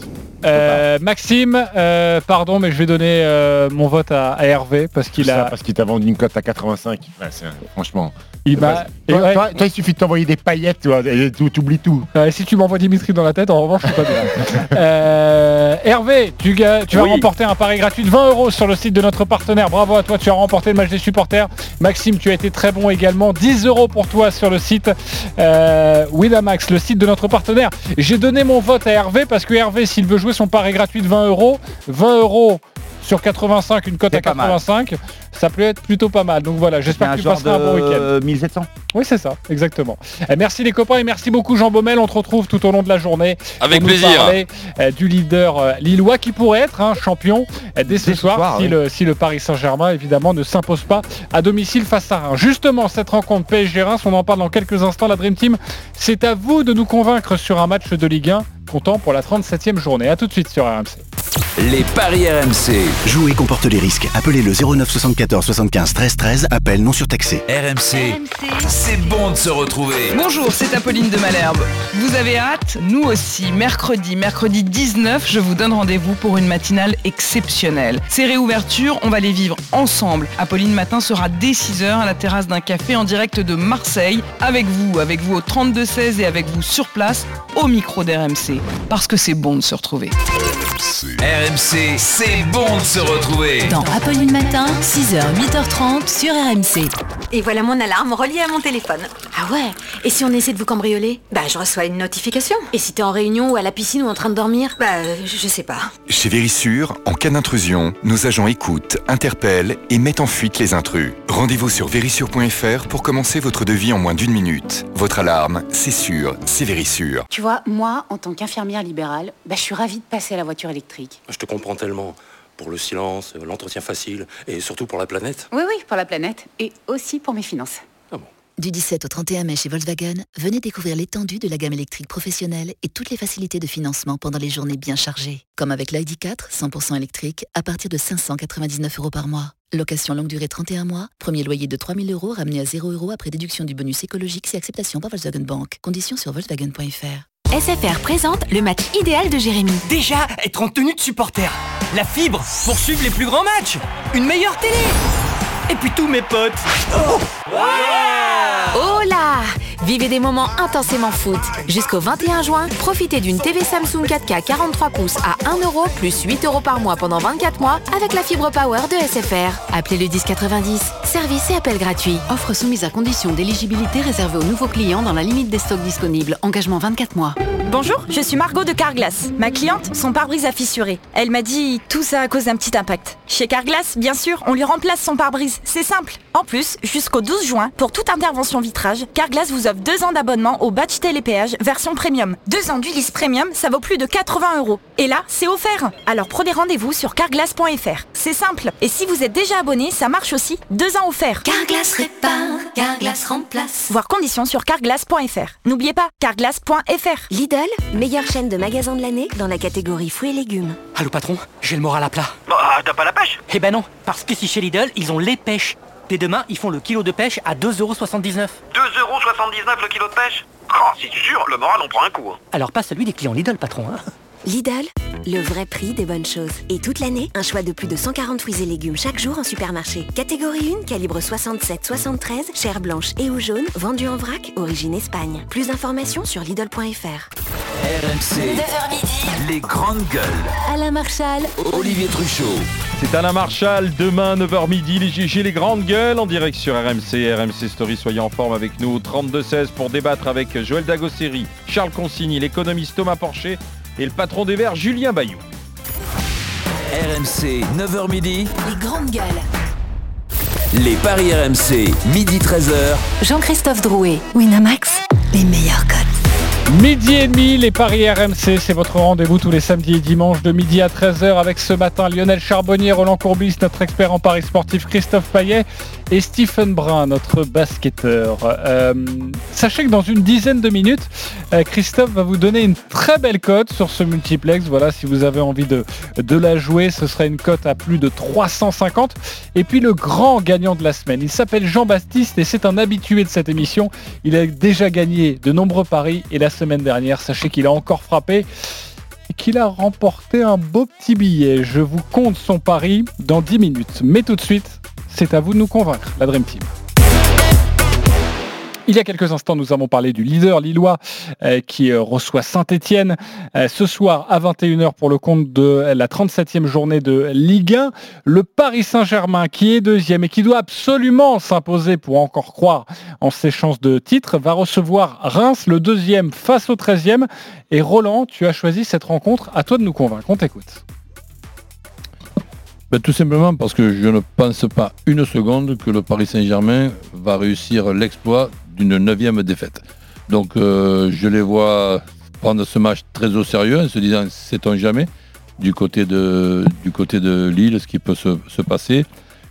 Euh, Maxime, euh, pardon, mais je vais donner euh, mon vote à, à Hervé parce qu'il
Ça,
a,
parce qu'il t'a vendu une cote à 85. Ouais, c'est- franchement.
Il et
Toi,
ouais,
toi- toi, il suffit de t'envoyer des paillettes, tu vois, et tu oublies tout.
euh, si tu m'envoies Dimitri dans la tête, en revanche, je suis pas bien. Euh, Hervé, tu, vas
Oui.
remporter un pari gratuit de 20 euros sur le site de notre partenaire. Bravo à toi, tu as remporté le match des supporters. Maxime, tu as été très bon également. 10 euros pour toi sur le site euh, Winamax, le site de notre partenaire. J'ai donné mon vote à Hervé parce que Hervé, s'il veut jouer son pari gratuit de 20 euros, 20 euros sur 85, une cote à
pas mal.
85, ça peut être plutôt pas mal. Donc voilà, j'espère que tu passeras un bon week-end.
de 1700.
Oui, c'est ça, exactement. Euh, merci les copains et merci beaucoup Jean Baumel. On te retrouve tout au long de la journée.
Avec
pour nous
plaisir.
parler, euh, du leader euh, lillois qui pourrait être un champion euh, dès ce
Dès ce
soir,
soir,
si,
oui.
le, si le Paris Saint-Germain évidemment ne s'impose pas à domicile face à Reims. Justement, cette rencontre PSG Reims, on en parle dans quelques instants. La Dream Team, c'est à vous de nous convaincre sur un match de Ligue 1 comptant pour la 37e journée. A tout de suite sur RMC.
Les paris RMC.
Jouer comporte les risques. Appelez le 09 74 75 13 13. Appel non surtaxé.
RMC. C'est bon de se retrouver.
Bonjour, c'est Apolline de Malherbe. Vous avez hâte Nous aussi. Mercredi, mercredi 19, je vous donne rendez-vous pour une matinale exceptionnelle. Ces réouvertures, on va les vivre ensemble. Apolline Matin sera dès 6h à la terrasse d'un café en direct de Marseille, avec vous, avec vous au 32-16 et avec vous sur place, au micro d'RMC. Parce que c'est bon de se retrouver.
RMC, c'est bon de se retrouver.
Dans Apolline Matin, 6h, 8h30 sur RMC.
Et voilà mon alarme reliée à mon téléphone. Ah ouais Et si on essaie de vous cambrioler? Bah je reçois une notification. Et si t'es en réunion ou à la piscine ou en train de dormir? Bah je sais pas.
Chez Vérissure, en cas d'intrusion, nos agents écoutent, interpellent et mettent en fuite les intrus. Rendez-vous sur vérissure.fr pour commencer votre devis en moins d'une minute. Votre alarme, c'est sûr, c'est Vérissure.
Tu vois, moi, en tant qu'infirmière libérale, bah, je suis ravie de passer à la voiture électrique.
Je te comprends tellement. Pour le silence, l'entretien facile et surtout pour la planète.
Oui, oui, pour la planète et aussi pour mes finances.
Du 17 au 31 mai chez Volkswagen, venez découvrir l'étendue de la gamme électrique professionnelle et toutes les facilités de financement pendant les journées bien chargées. Comme avec l'ID4, 100% électrique, à partir de 599 euros par mois. Location longue durée 31 mois, premier loyer de 3000 euros ramené à 0 euros après déduction du bonus écologique si acceptation par Volkswagen Bank. Conditions sur volkswagen.fr.
SFR présente le match idéal de Jérémy.
Déjà, être en tenue de supporter. La fibre pour suivre les plus grands matchs. Une meilleure télé. Et puis tous mes potes. Oh,
Vivez des moments intensément foot. Jusqu'au 21 juin, profitez d'une TV Samsung 4K 43 pouces à 1 euro plus 8 euros par mois pendant 24 mois avec la fibre power de SFR. Appelez le 1090. Service et appel gratuit.
Offre soumise à condition d'éligibilité réservée aux nouveaux clients dans la limite des stocks disponibles. Engagement 24 mois.
Bonjour, je suis Margot de Carglass. Ma cliente, son pare-brise a fissuré. Elle m'a dit tout ça à cause d'un petit impact. Chez Carglass, bien sûr, on lui remplace son pare-brise. C'est simple. En plus, jusqu'au 12 juin, pour toute intervention vitrage, Carglass vous offre deux ans d'abonnement au badge télépéage version premium. Deux ans d'Ulysse premium, ça vaut plus de 80 euros. Et là, c'est offert. Alors prenez rendez-vous sur carglass.fr. C'est simple. Et si vous êtes déjà abonné, ça marche aussi. Deux ans offerts.
Carglass répare, Carglass remplace.
Voir conditions sur carglass.fr. N'oubliez pas, carglass.fr.
Lidl, meilleure chaîne de magasins de l'année dans la catégorie fruits et légumes.
Allô patron, j'ai le moral à plat.
Bah, t'as pas la pêche?
Eh ben non, parce qu'ici chez Lidl, ils ont les pêches. Dès demain, ils font le kilo de pêche à 2,79€.
2,79€ le kilo de pêche? Oh, si tu sûr, le moral on prend un coup. hein.
Alors pas celui des clients Lidl, patron. Hein.
Lidl, le vrai prix des bonnes choses. Et toute l'année, un choix de plus de 140 fruits et légumes chaque jour en supermarché. Catégorie 1, calibre 67-73, chair blanche et ou jaune, vendu en vrac, origine Espagne. Plus d'informations sur Lidl.fr.
RMC, les grandes gueules.
Alain Marchal,
Olivier Truchot.
C'est Alain Marchal, demain 9h midi, les GG, les grandes gueules en direct sur RMC, RMC Story, soyez en forme avec nous, 32-16 pour débattre avec Joël Dagosseri, Charles Consigny, l'économiste Thomas Porcher et le patron des Verts Julien Bayou.
RMC, 9h midi,
les grandes gueules.
les paris RMC, midi 13h.
Jean-Christophe Drouet, Winamax, les meilleurs.
Midi et demi, les paris RMC, c'est votre rendez-vous tous les samedis et dimanches de midi à 13h avec ce matin Lionel Charbonnier, Roland Courbis, notre expert en paris sportif Christophe Payet et Stephen Brun, notre basketteur. Euh, sachez que dans une dizaine de minutes, euh, Christophe va vous donner une très belle cote sur ce multiplex. Voilà, si vous avez envie de, de la jouer, ce sera une cote à plus de 350. Et puis le grand gagnant de la semaine, il s'appelle Jean-Baptiste et c'est un habitué de cette émission. Il a déjà gagné de nombreux paris et la semaine dernière, sachez qu'il a encore frappé et qu'il a remporté un beau petit billet. Je vous compte son pari dans 10 minutes. Mais tout de suite, c'est à vous de nous convaincre, la Dream Team. Il y a quelques instants, nous avons parlé du leader lillois euh, qui euh, reçoit Saint-Etienne ce soir à 21h pour le compte de la 37e journée de Ligue 1. Le Paris Saint-Germain qui est deuxième et qui doit absolument s'imposer pour encore croire en ses chances de titre va recevoir Reims, le deuxième face au 13e. Et Roland, tu as choisi cette rencontre. À toi de nous convaincre. On t'écoute.
Ben, tout simplement parce que je ne pense pas une seconde que le Paris Saint-Germain va réussir l'exploit d'une neuvième défaite. Donc euh, je les vois prendre ce match très au sérieux en se disant sait-on jamais du côté de, du côté de Lille ce qui peut se, se passer.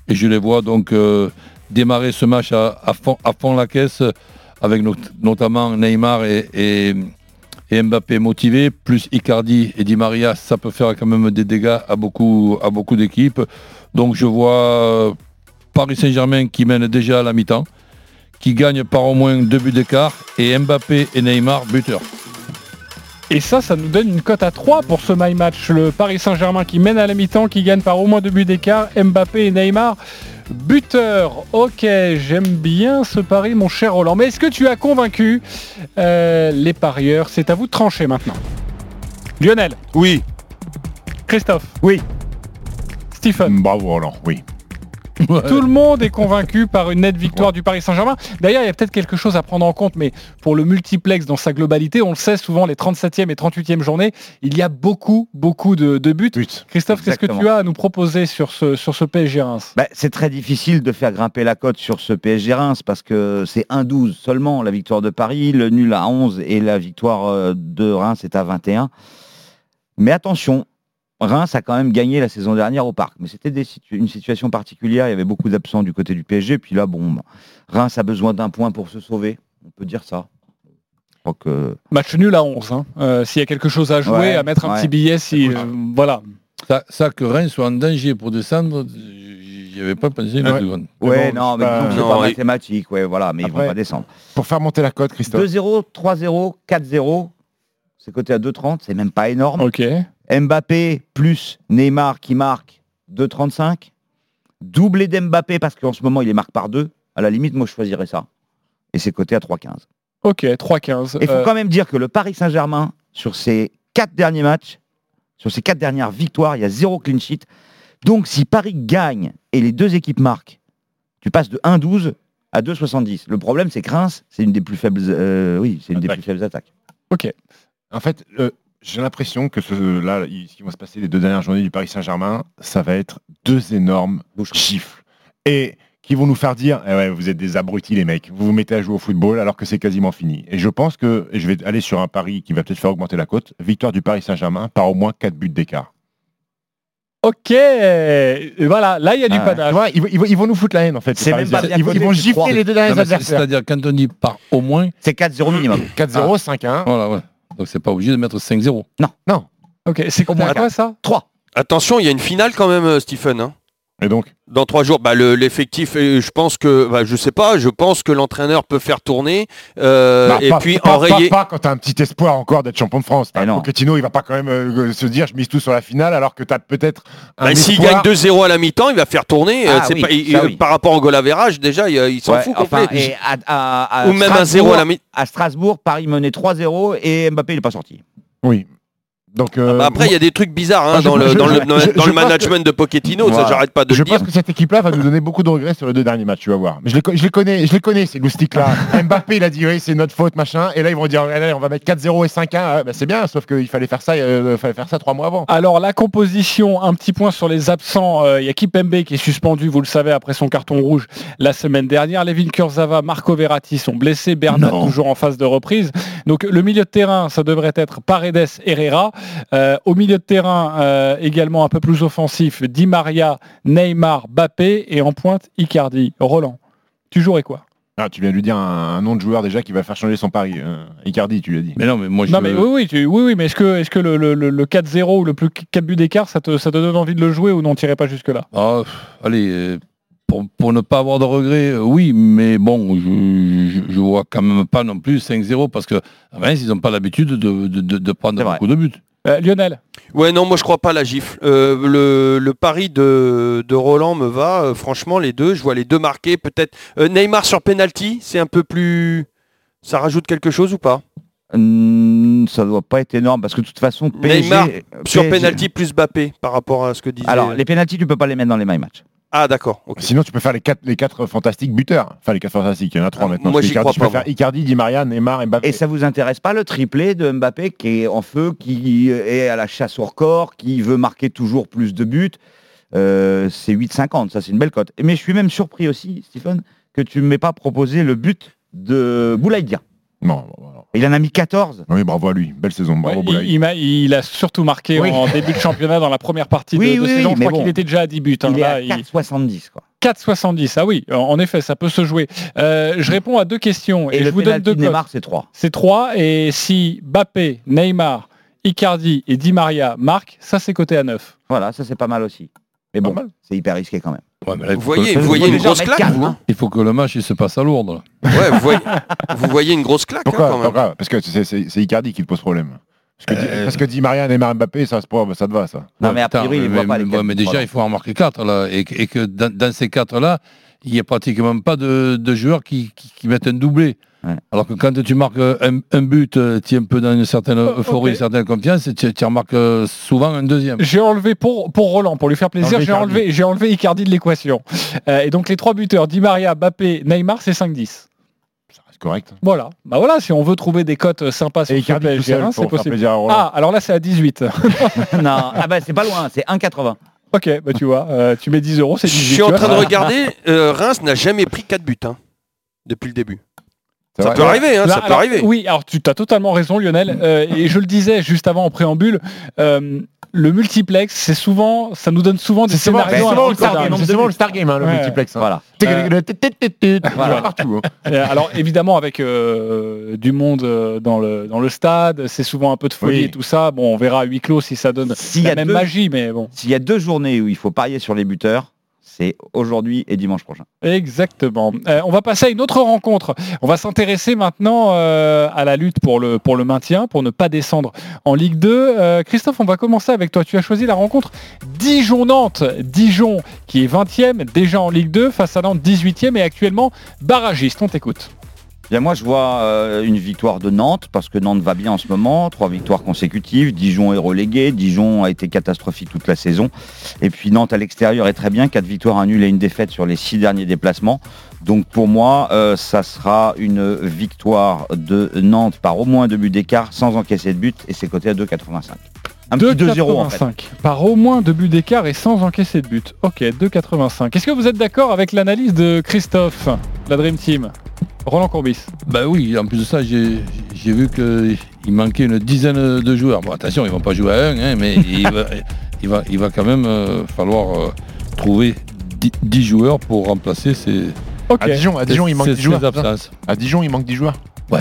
Et je les vois donc euh, démarrer ce match à, à fond, la caisse avec not- notamment Neymar et, et- et Mbappé motivés, plus Icardi et Di Maria, ça peut faire quand même des dégâts à beaucoup, à beaucoup d'équipes. Donc je vois euh, Paris Saint-Germain qui mène déjà à la mi-temps, qui gagne par au moins deux buts d'écart, et Mbappé et Neymar buteurs.
Et ça, ça nous donne une cote à 3 pour ce my match. Le Paris Saint-Germain qui mène à la mi-temps, qui gagne par au moins deux buts d'écart. Mbappé et Neymar, buteur. Ok, j'aime bien ce pari, mon cher Roland. Mais est-ce que tu as convaincu euh, les parieurs? C'est à vous de trancher maintenant. Lionel?
Oui.
Christophe?
Oui.
Stephen?
Bravo Roland, oui.
Tout le monde est convaincu par une nette victoire du Paris Saint-Germain. D'ailleurs, il y a peut-être quelque chose à prendre en compte, mais pour le multiplex dans sa globalité, on le sait souvent, les 37e et 38e journées, il y a beaucoup, beaucoup de, de buts. Christophe, qu'est-ce que tu as à nous proposer sur ce, sur ce PSG Reims?
Bah, c'est très difficile de faire grimper la cote sur ce PSG Reims parce que c'est 1-12 seulement la victoire de Paris, le nul à 11 et la victoire euh, de Reims est à 21. Mais attention, Reims a quand même gagné la saison dernière au parc. Mais c'était situ- une situation particulière. Il y avait beaucoup d'absents du côté du PSG. Puis là, bon, bah, Reims a besoin d'un point pour se sauver. On peut dire ça. Je crois que.
Match nul à 11. hein. Euh, S'il y a quelque chose à jouer,
Ouais,
à mettre un
ouais.
petit billet, si euh, voilà.
Ça, ça, que Reims soit en danger pour descendre, j'y avais pas pensé une
Ouais.
seconde.
Ouais,
bon,
non,
c'est
mais disons que c'est pas mathématique. Ouais, voilà, mais ils
Après-
vont pas descendre.
Pour faire monter la cote, Christophe.
2-0, 3-0, 4-0. C'est coté à 2,30. C'est même pas énorme.
Ok.
Mbappé plus Neymar qui marque 2,35. Doublé d'Mbappé parce qu'en ce moment il est marque par deux. À la limite, moi je choisirais ça. Et c'est coté à 3,15.
Ok, 3-15.
Il faut
Euh,
quand même dire que le Paris Saint-Germain, sur ses quatre derniers matchs, sur ses quatre dernières victoires, il y a zéro clean sheet. Donc si Paris gagne et les deux équipes marquent, tu passes de 1,12 à 2,70. Le problème, c'est que Reims, c'est une des plus faibles, euh, oui, c'est une des plus faibles attaques.
ok.
En fait, euh, j'ai l'impression que ce, là, ce qui va se passer les deux dernières journées du Paris Saint-Germain, ça va être deux énormes gifles. Et qui vont nous faire dire eh ouais, vous êtes des abrutis les mecs, vous vous mettez à jouer au football alors que c'est quasiment fini. Et je pense que et je vais aller sur un pari qui va peut-être faire augmenter la cote. Victoire du Paris Saint-Germain par au moins 4 buts d'écart.
Ok. Et voilà, là il y a du
Ah,
panache.
Ils, vont- ils vont- ils vont nous foutre la haine en fait.
C'est même pas
ils, vont- ils vont gifler les deux derniers adversaires.
C'est-à-dire quand on dit par au moins,
C'est 4-0 minimum.
4-0, 5-1.
voilà, ouais. Donc c'est pas obligé de mettre 5-0.
Non.
Ok, c'est combien à quoi ça?
3.
Attention, il y a une finale quand même, euh, Stephen. hein.
Et donc
Dans trois jours, bah, le- l'effectif, je pense que, bah, je sais pas, je pense que l'entraîneur peut faire tourner euh,
Bah,
et
pas,
puis
pas-
enrayer.
Pas, pas quand t'as un petit espoir encore d'être champion de France.
Non.
Pochettino, il va pas quand même euh, se dire je mise tout sur la finale alors que t'as peut-être un
Bah, S'il gagne 2-0 à la mi-temps, il va faire tourner. euh,
Ah
c'est
oui,
pas- il-
ça
euh,
oui.
Par rapport au goal average, déjà, il, il s'en
Ouais,
fout
enfin,
complet.
et à- à- à
Ou même un
Strasbourg-
0 à la mi
À Strasbourg, Paris menait 3-0 et Mbappé il n'est pas sorti.
Oui. Donc, euh,
Bah, après, il y a des trucs bizarres hein,
je-
dans, le,
je-
dans, le,
je-
dans,
je-
dans
je
le management de Pochettino, ça j'arrête pas de
je
le dire.
pense que cette équipe-là va nous donner beaucoup de regrets sur les deux derniers matchs, tu vas voir. Mais je les, co- je les connais, je les connais ces loustiques-là. Mbappé, il a dit oui, c'est notre faute, machin. Et là, ils vont dire allez, on va mettre 4-0 et 5-1. Ah, bah, c'est bien, sauf qu'il fallait faire ça, euh, fallait faire ça trois mois avant.
Alors la composition, un petit point sur les absents. Euh, Il y a Kipembe qui est suspendu, vous le savez, après son carton rouge la semaine dernière. Levin Kurzava, Marco Verratti sont blessés. Bernat
Non.
toujours en phase de reprise. Donc le milieu de terrain, ça devrait être Paredes, Herrera. Euh, au milieu de terrain, euh, également un peu plus offensif, Di Maria, Neymar, Bappé et en pointe Icardi. Roland, tu jouerais quoi?
Ah, tu viens de lui dire un, un nom de joueur déjà qui va faire changer son pari. euh, Icardi, tu lui as dit.
Mais non, mais moi je.
Non mais oui, oui, tu- oui, oui, mais est-ce que, est-ce que le, le- le- le 4-0 ou le plus 4 buts d'écart, ça te, ça te donne envie de le jouer ou non, t'irais pas jusque-là?
Ah, allez, pour, pour ne pas avoir de regrets, oui, mais bon, je, je, je vois quand même pas non plus 5-0 parce que Reims, ils n'ont pas l'habitude de, de, de- de prendre beaucoup de buts.
Euh, Lionel
Ouais, non, moi je crois pas à la gifle. Euh, le, le pari de, de Roland me va. euh, franchement, les deux, je vois les deux marqués. Peut-être euh, Neymar sur penalty, c'est un peu plus. Ça rajoute quelque chose ou pas?
Hum, ça doit pas être énorme parce que de toute façon, PSG,
Neymar sur penalty plus Bappé par rapport à ce que disait.
Alors, les pénalties, tu peux pas les mettre dans les my match.
Ah d'accord.
Sinon, tu peux faire les quatre, les quatre fantastiques buteurs. Enfin, les quatre fantastiques, il y en a trois
Ah,
maintenant.
moi, j'y crois
tu peux
pas,
faire Icardi, Di Maria, Neymar, Mbappé.
Et ça vous intéresse pas le triplé de Mbappé qui est en feu, qui est à la chasse au record, qui veut marquer toujours plus de buts? Euh, C'est 8,50, ça c'est une belle cote. Mais je suis même surpris aussi, Stephen, que tu ne m'aies pas proposé le but de Boulaïdia.
Non.
Il en a mis 14.
Oui, bravo à lui. Belle saison. Bravo,
Ouais, il, il m'a- il a surtout marqué
Oui.
en début de championnat dans la première partie
Oui,
de, de
oui,
saison.
oui,
je crois
bon.
qu'il était déjà à 10 buts. hein.
Il est
Là,
à
il-
4,70 quoi.
4,70. Ah oui, en- effet, ça peut se jouer. Euh, je réponds à deux questions et,
Et,
je
le
vous donne deux.
Neymar, c'est 3.
C'est 3 et si Bappé, Neymar, Icardi et Di Maria marquent, ça c'est coté à 9.
Voilà, ça c'est pas mal aussi. Mais bon, c'est hyper risqué quand même.
Ouais, mais là, il
Vous voyez, vous voyez une grosse
mettre
claque, vous
hein.
Il faut que le match il se passe à Lourdes.
Ouais, vous voyez, vous voyez une grosse claque hein,
Pourquoi,
quand même.
Pourquoi Parce que c'est- Icardi qui te pose problème. Parce que, Di-
Euh,
parce que Di Maria, Neymar, Mbappé, ça, ça te va, ça.
Non, mais a
Putain,
priori, il
mais,
voit pas les
mais-
quatre
mais
buts,
déjà,
voilà.
il faut en marquer 4 là, et, que- et que dans, dans ces 4 là, il n'y a pratiquement pas de, de joueurs qui, qui- qui mettent un doublé.
Ouais.
Alors que quand tu marques un, un but, euh, tu es un peu dans une certaine
Oh,
euphorie, une certaine confiance, et tu, tu remarques euh, souvent un deuxième.
J'ai enlevé pour, pour Roland, pour lui faire plaisir, j'ai enlevé, j'ai enlevé Icardi de l'équation. Euh, et donc les trois buteurs, Di Maria, Bappé, Neymar, c'est 5-10.
Ça reste correct.
Voilà. Bah voilà, si on veut trouver des cotes sympas sur
tout
PSG, c'est possible. Ah, alors là c'est à 18.
non, ah bah c'est pas loin, c'est 1,80.
ok, bah tu vois, euh, tu mets 10 euros, c'est
Je
18.
suis en train de regarder. euh, Reims n'a jamais pris 4 buts hein, depuis le début. Ça peut arriver, hein,
Là,
ça peut
alors,
arriver.
Oui, alors tu as totalement raison Lionel, Euh, et je le disais juste avant en préambule, euh, le multiplex, c'est souvent, ça nous donne souvent des scénarios.
c'est souvent le
peu
Star
d'un
Game,
nombre
c'est
de
souvent
buts.
le Star Game, hein, le
Ouais.
multiplex. hein.
Voilà.
Voilà. Partout. hein.
Euh, Alors évidemment avec euh, du monde dans le dans le stade, c'est souvent un peu de folie
Oui.
et tout ça. Bon, on verra à huis clos si ça donne
S'il y
la
a
même
deux-
magie, mais bon.
S'il y a deux journées où il faut parier sur les buteurs, c'est aujourd'hui et dimanche prochain.
Exactement. Euh, on va passer à une autre rencontre. On va s'intéresser maintenant euh, à la lutte pour le, maintien, pour ne pas descendre en Ligue 2. Euh, Christophe, on va commencer avec toi. Tu as choisi la rencontre Dijon-Nantes. Dijon qui est 20e, déjà en Ligue 2, face à Nantes 18e et actuellement barragiste. On t'écoute.
Moi, je vois euh, une victoire de Nantes, parce que Nantes va bien en ce moment, trois victoires consécutives, Dijon est relégué, Dijon a été catastrophique toute la saison, et puis Nantes à l'extérieur est très bien, quatre victoires, un nul et une défaite sur les six derniers déplacements. Donc pour moi, euh, ça sera une victoire de Nantes par au moins deux buts d'écart, sans encaisser de but, et c'est coté à 2,85. Un petit 2-0 en fait.
2,85. Par au moins deux buts d'écart et sans encaisser de but. Ok, 2,85. Est-ce que vous êtes d'accord avec l'analyse de Christophe, la Dream Team? Roland Courbis.
Bah oui, en plus de ça, j'ai vu qu'il manquait une dizaine de joueurs. Bon, attention, ils vont pas jouer à un, hein, mais il, va, il, va, il va quand même euh, falloir euh, trouver 10, 10 joueurs pour remplacer ces.
À Dijon, à Dijon, il manque
ces-
10 joueurs. À Dijon, il manque 10 joueurs.
Ouais.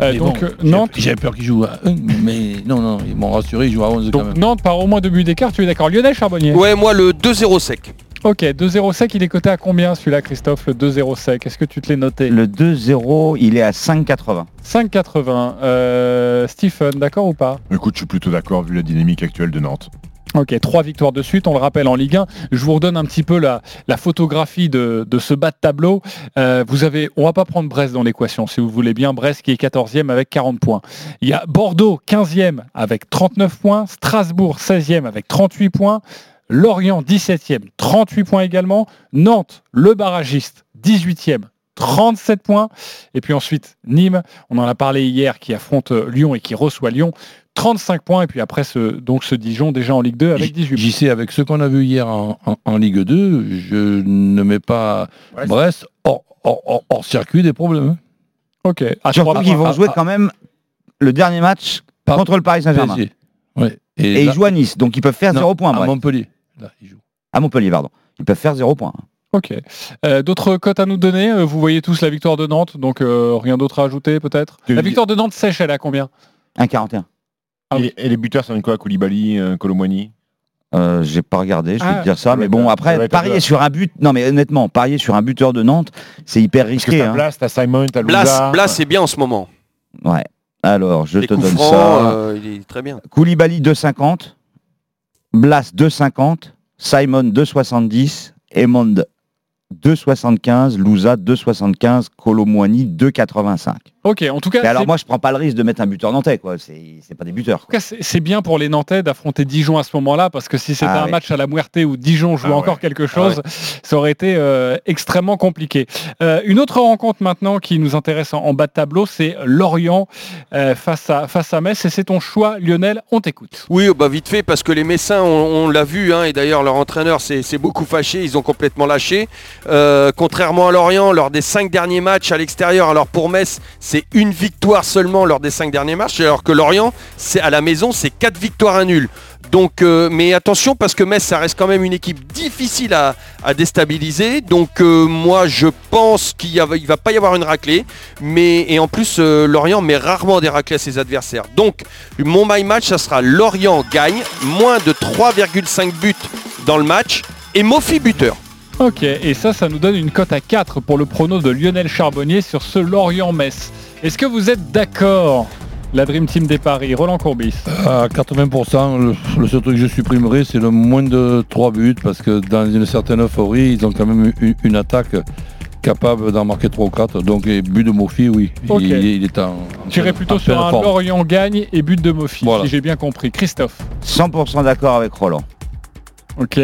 Euh, donc
bon,
Nantes,
J'avais peur qu'ils jouent à 1, mais non, non, ils m'ont rassuré, ils jouent à 11 quand
donc
même.
Nantes par au moins deux buts d'écart, tu es d'accord Lionel Charbonnier
Ouais, moi le 2-0 sec.
Ok, 2-0 sec, il est coté à combien celui-là Christophe, le 2-0 sec? Est-ce que tu te l'es noté?
Le 2-0, il est à 5,80.
5,80. Euh, Stephen, d'accord ou pas?
Écoute, je suis plutôt d'accord vu la dynamique actuelle de Nantes.
Ok, trois victoires de suite, on le rappelle en Ligue 1. Je vous redonne un petit peu la, la photographie de, de ce bas de tableau. Euh, vous avez, on va pas prendre Brest dans l'équation, si vous voulez bien. Brest qui est 14e avec 40 points. Il y a Bordeaux 15e avec 39 points, Strasbourg 16e avec 38 points, Lorient 17e 38 points également, Nantes le barragiste 18e 37 points. Et puis ensuite, Nîmes, on en a parlé hier, qui affronte Lyon et qui reçoit Lyon, 35 points. Et puis après, ce, donc ce Dijon déjà en Ligue 2 avec 18 points.
J'y sais, avec ce qu'on a vu hier en, en- en Ligue 2, je ne mets pas Brest hors, hors- hors- hors circuit des problèmes. hein.
Ok. À
Surtout qu'ils vont jouer quand même le dernier match contre le Paris Saint-Germain. Et,
là-
ils jouent à Nice, donc ils peuvent faire
Non,
0 points.
à
bref.
Montpellier.
À Montpellier, pardon. Ils peuvent faire 0 points.
Ok. Euh, D'autres cotes à nous donner Euh, Vous voyez tous la victoire de Nantes, donc euh, rien d'autre à ajouter peut-être? La victoire de Nantes sèche, elle est à combien?
1,41.
et, et les buteurs, ça donne quoi? Koulibaly, Colomwani
Euh, j'ai pas regardé, je vais
Ah,
te dire ça, mais bon après parier sur un but, non mais honnêtement parier sur un buteur de Nantes, c'est hyper
Parce que
risqué.
t'as
hein.
Blas, t'as Simon, t'as
Blas. Blas c'est bien en ce moment.
Ouais. Alors je
Les
te donne
francs,
ça.
euh, il est très bien.
Koulibaly 2,50, Blas 2,50, Simon 2,70, Emond 2,75, Louza 2,75, Colomwani 2,85.
Ok, en tout cas,
Mais alors moi je prends pas le risque de mettre un buteur nantais quoi, c'est c'est pas des buteurs.
en tout cas, c'est bien pour les Nantais d'affronter Dijon à ce moment-là, parce que si c'était
Ah
un
ouais.
match à la Muerte où Dijon jouait
Ah ouais.
encore quelque chose, ça aurait été euh, extrêmement compliqué. Euh, une autre rencontre maintenant qui nous intéresse en, en bas de tableau, c'est Lorient euh, face, à, face à Metz, et c'est ton choix, Lionel, on t'écoute.
Oui, bah vite fait, parce que les Messins, on, on l'a vu, hein, et d'ailleurs leur entraîneur s'est s'est beaucoup fâché, ils ont complètement lâché. Euh, contrairement à Lorient, lors des cinq derniers matchs à l'extérieur, alors pour Metz, c'est une victoire seulement lors des cinq derniers matchs, alors que Lorient, c'est à la maison, c'est quatre victoires à nul. Donc, euh, mais attention parce que Metz, ça reste quand même une équipe difficile à, déstabiliser. Donc, euh, moi, je pense qu'il il va pas y avoir une raclée. Mais et en plus, Lorient met rarement des raclées à ses adversaires. Donc, mon my match, ça sera Lorient gagne moins de 3,5 buts dans le match et Mofi buteur.
Ok, et ça, ça nous donne une cote à 4 pour le prono de Lionel Charbonnier sur ce Lorient-Metz. Est-ce que vous êtes d'accord La Dream Team des Paris, Roland Courbis?
À 80%, le, le seul truc que je supprimerai, c'est le moins de 3 buts, parce que dans une certaine euphorie, ils ont quand même une, une attaque capable d'en marquer 3 ou 4. Donc, les buts de Mofi, oui, il, il est en.
Tu irais plutôt sur un
forme.
Lorient gagne et but de Mofi,
Voilà.
si j'ai bien compris. Christophe?
100% d'accord avec Roland.
Ok.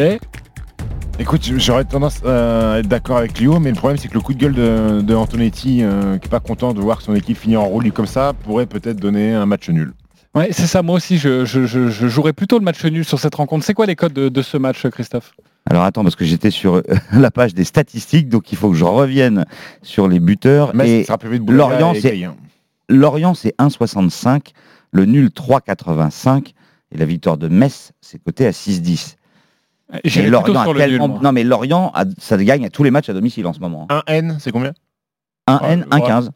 Écoute, j'aurais tendance euh, à être d'accord avec Lio, mais le problème c'est que le coup de gueule de, de Antonetti, euh, qui est pas content de voir son équipe finir en roue comme ça, pourrait peut-être donner un match nul.
Ouais, c'est ça, moi aussi, je, je- je- je jouerais plutôt le match nul sur cette rencontre. C'est quoi les codes de, de ce match, Christophe?
Alors attends, parce que j'étais sur euh, la page des statistiques, donc il faut que je revienne sur les buteurs.
Metz,
et
ça sera plus vite
c'est. Lorient, c'est 1,65, le nul 3,85, Et la victoire de Metz, c'est coté à 6-10. Et Lorient a
sur le
tellement-
nul, moi.
Non, mais Lorient, a- ça gagne à tous les matchs à domicile en ce moment.
1 N, c'est combien?
1 N, 1 15.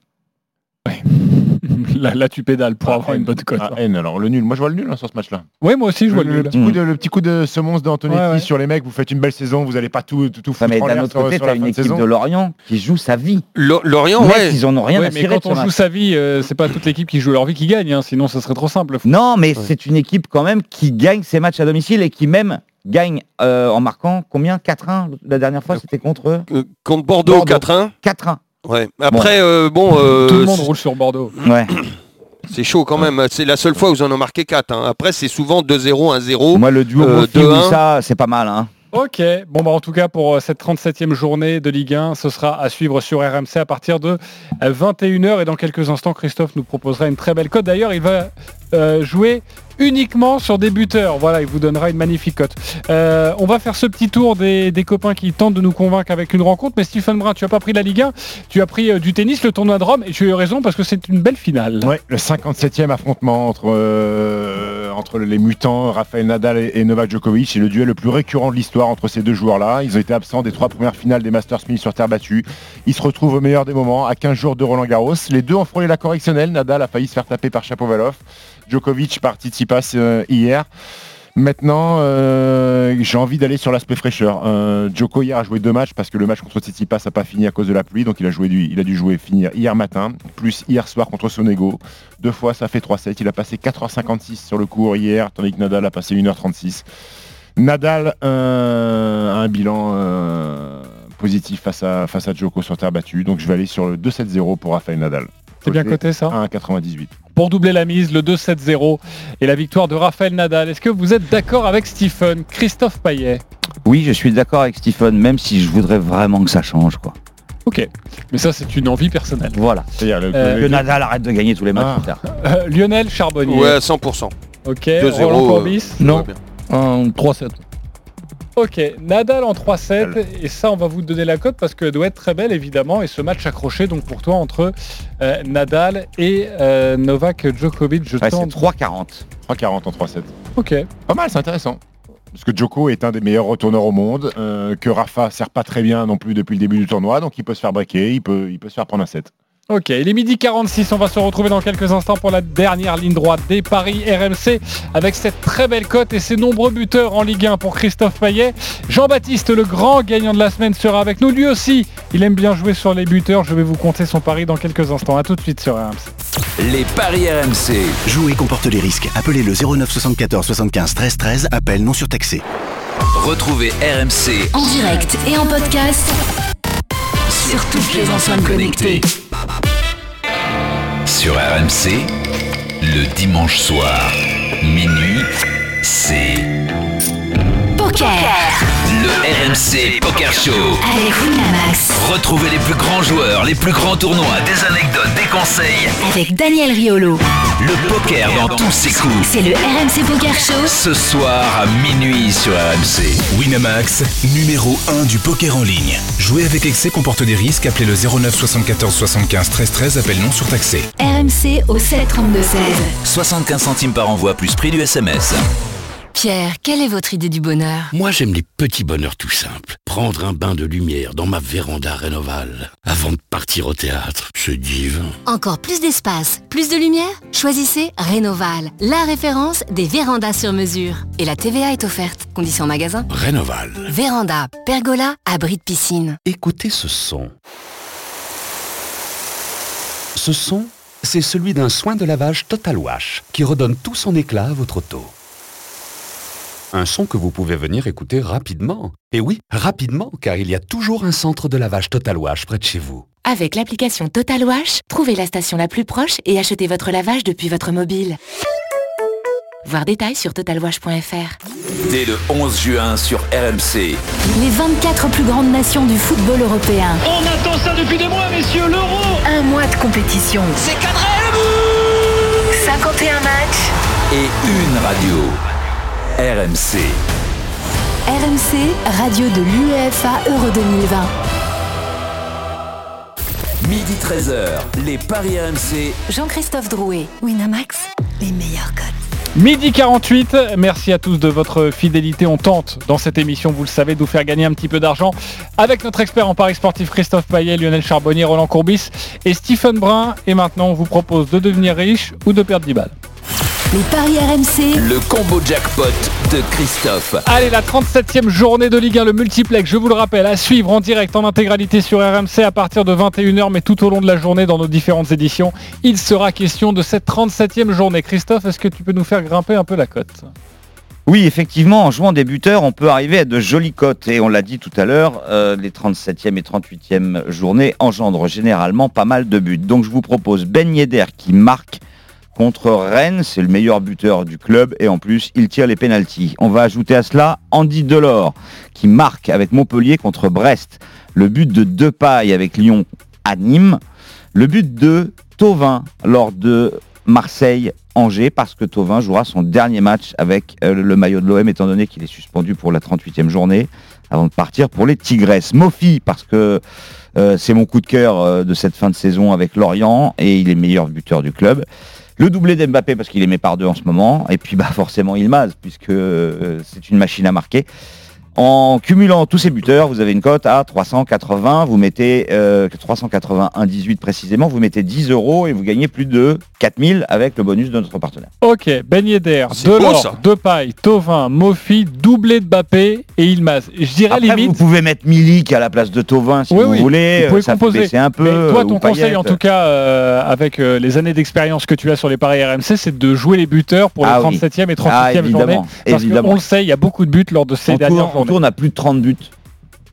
là, là, tu pédales pour avoir une bonne cote.
Ah, N, alors le nul. Moi, je vois le nul hein, sur ce match-là.
Oui, moi aussi, je vois le nul.
Petit coup de, le petit coup de semonce d'Antonetti
Ouais, ouais.
sur les mecs. Vous faites une belle saison, vous n'allez pas tout, tout, tout
Ouais,
foutre
mais
en
d'un
l'air
autre
sur,
côté, tu as une
fin de
équipe
saison.
de Lorient qui joue sa vie.
Lo- Lorient, ouais.
ils en ont rien
Ouais,
à
mais quand on joue
match.
sa vie, euh, c'est pas toute l'équipe qui joue leur vie qui gagne, hein, sinon ça serait trop simple.
Non, mais c'est une équipe quand même qui gagne ses matchs à domicile et qui même gagne euh, en marquant combien? 4-1 la dernière fois c'était contre eux?
Euh, contre Bordeaux, 4-1.
4-1.
Ouais. Après, euh, bon. euh,
Tout le monde
c'est-
roule sur Bordeaux.
Ouais.
C'est chaud quand même. C'est la seule fois où ils en ont marqué 4. hein. Après, c'est souvent 2-0, 1-0.
Moi le duo
euh,
Mofi
2-1.
ça c'est pas mal hein.
Ok, bon bah en tout cas pour euh, cette 37e journée de Ligue 1, ce sera à suivre sur RMC à partir de euh, 21h et dans quelques instants Christophe nous proposera une très belle cote. D'ailleurs il va euh, jouer uniquement sur des buteurs, voilà il vous donnera une magnifique cote. Euh, on va faire ce petit tour des, copains qui tentent de nous convaincre avec une rencontre, mais Stephen Brun tu as pas pris la Ligue 1, tu as pris euh, du tennis, le tournoi de Rome et tu as eu raison parce que c'est une belle finale.
Ouais, le 57e affrontement entre, entre les mutants Rafael Nadal et, et Novak Djokovic. C'est le duel le plus récurrent de l'histoire entre ces deux joueurs-là. Ils ont été absents des trois premières finales des Masters 1000 sur terre battue. Ils se retrouvent au meilleur des moments, à 15 jours de Roland Garros. Les deux ont frôlé la correctionnelle. Nadal a failli se faire taper par Chapovalov. Djokovic par Tsitsipas euh, hier. Maintenant, euh, j'ai envie d'aller sur l'aspect fraîcheur. Euh, Djoko hier a joué deux matchs parce que le match contre Tsitsipas n'a pas fini à cause de la pluie, donc il a, joué du, il a dû jouer finir hier matin, plus hier soir contre Sonego. Deux fois, ça fait 3-7. Il a passé 4h56 sur le cours hier, tandis que Nadal a passé 1h36. Nadal euh, a un bilan positif face à, face à Djoko sur terre battue, donc je vais aller sur le 2-7-0 pour Rafael Nadal.
C'est bien coté ça?
1,98.
Pour doubler la mise, le 2-7-0 et la victoire de Raphaël Nadal. Est-ce que vous êtes d'accord avec Stephen? Christophe Payet
Oui je suis d'accord avec Stephen même si je voudrais vraiment que ça change quoi.
Ok, mais ça c'est une envie personnelle.
Voilà.
C'est-à-dire le-
Euh,
le-
Nadal arrête de gagner tous les matchs
Ah.
Euh, Lionel Charbonnier.
Ouais, 100%.
Ok,
2-0,
Roland
euh.
Non.
bien.
Un 3-7.
Ok, Nadal en 3-7 et ça on va vous donner la cote parce qu'elle doit être très belle évidemment et ce match accroché donc pour toi entre euh, Nadal et euh, Novak Djokovic. Je
Ouais,
tente.
3-40.
3,40 en 3-7.
Ok.
Pas mal, c'est intéressant. Parce que Djoko est un des meilleurs retourneurs au monde, euh, que Rafa sert pas très bien non plus depuis le début du tournoi, donc il peut se faire breaker, il peut, il peut se faire prendre un set.
Ok, il est midi 46, on va se retrouver dans quelques instants pour la dernière ligne droite des paris RMC avec cette très belle cote et ses nombreux buteurs en Ligue 1 pour Christophe Payet. Jean-Baptiste, le grand gagnant de la semaine, sera avec nous. Lui aussi, il aime bien jouer sur les buteurs. Je vais vous compter son pari dans quelques instants. A tout de suite sur RMC.
Les paris RMC.
Jouer comporte les risques. Appelez le 09 74 75 13 13. Appel non surtaxé.
Retrouvez RMC
En direct et en podcast sur toutes les enceintes connectées.
Sur RMC. Le dimanche soir, minuit, c'est
Poker
RMC Poker Show.
avec Winamax,
Retrouvez les plus grands joueurs, les plus grands tournois, des anecdotes, des conseils.
avec Daniel Riolo.
Le poker dans tous ses coups.
C'est le RMC Poker Show
Ce soir à minuit sur RMC.
Winamax, numéro 1 du poker en ligne. Jouer avec excès comporte des risques. Appelez le 09 74 75 13 13. Appel non surtaxé.
RMC au 732 16.
75 centimes par envoi plus prix du SMS.
Pierre, quelle est votre idée du bonheur?
Moi, j'aime les petits bonheurs tout simples. Prendre un bain de lumière dans ma véranda rénovale avant de partir au théâtre. C'est divin.
Encore plus d'espace, plus de lumière? Choisissez Rénoval, la référence des vérandas sur mesure. Et la TVA est offerte. Conditions magasin
Rénoval.
Véranda, pergola, abri de piscine.
Écoutez ce son. Ce son, c'est celui d'un soin de lavage Total Wash qui redonne tout son éclat à votre auto. Un son que vous pouvez venir écouter rapidement. Et oui, rapidement, car il y a toujours un centre de lavage Total Wash près de chez vous.
Avec l'application Total Wash, trouvez la station la plus proche et achetez votre lavage depuis votre mobile. Voir détails sur totalwash.fr.
Dès le 11 juin sur RMC.
Les 24 plus grandes nations du football européen.
On attend ça depuis des mois, messieurs, l'euro
Un mois de compétition.
C'est cadré 51 matchs.
Et une radio. RMC.
RMC, radio de l'UEFA Euro 2020.
Midi 13h, les Paris RMC.
Jean-Christophe Drouet, Winamax, les meilleurs codes.
Midi 48, merci à tous de votre fidélité. On tente dans cette émission, vous le savez, de vous faire gagner un petit peu d'argent avec notre expert en Paris sportif Christophe Payet, Lionel Charbonnier, Roland Courbis et Stephen Brun. Et maintenant, on vous propose de devenir riche ou de perdre 10 balles.
Les paris RMC.
Le combo jackpot de Christophe.
Allez, la 37e journée de Ligue 1, le multiplex, je vous le rappelle, à suivre en direct en intégralité sur RMC à partir de 21h, mais tout au long de la journée dans nos différentes éditions. Il sera question de cette 37e journée. Christophe, est-ce que tu peux nous faire grimper un peu la cote?
Oui, effectivement, en jouant des buteurs, on peut arriver à de jolies cotes. Et on l'a dit tout à l'heure, euh, les 37e et 38e journées engendrent généralement pas mal de buts. Donc je vous propose Ben Yedder qui marque contre Rennes, c'est le meilleur buteur du club et en plus il tire les pénalties. On va ajouter à cela Andy Delors qui marque avec Montpellier contre Brest, le but de Depay avec Lyon à Nîmes, le but de Tovin lors de Marseille-Angers parce que Tovin jouera son dernier match avec euh, le maillot de l'OM étant donné qu'il est suspendu pour la 38e journée avant de partir pour les Tigresses. Mofi parce que euh, c'est mon coup de cœur euh, de cette fin de saison avec Lorient et il est meilleur buteur du club. Le doublé d'Mbappé parce qu'il est mis par deux en ce moment. Et puis bah forcément Ilmaz puisque euh, c'est une machine à marquer. En cumulant tous ces buteurs, vous avez une cote à 380. Vous mettez euh, 381,18 précisément. Vous mettez 10 euros et vous gagnez plus de 4000 avec le bonus de notre partenaire.
Ok, Ben Yedder, Delors. Depay, Tovin, Mofi, doublé de Mbappé et Ilmaz. Je dirais
Après,
limite...
vous pouvez mettre Milik à la place de Tovin si
Oui,
vous
oui,
voulez.
vous pouvez
ça
composer.
baisser un peu.
Mais toi,
euh,
ton conseil, en tout cas, euh, avec euh, les années d'expérience que tu as sur les paris RMC, c'est de jouer les buteurs pour
Ah
les
oui.
37e et 38e
Ah, évidemment,
journées. Parce
évidemment.
qu'on le sait, il y a beaucoup de buts lors de ces
En
dernières
tour,
journées.
On a plus de 30 buts.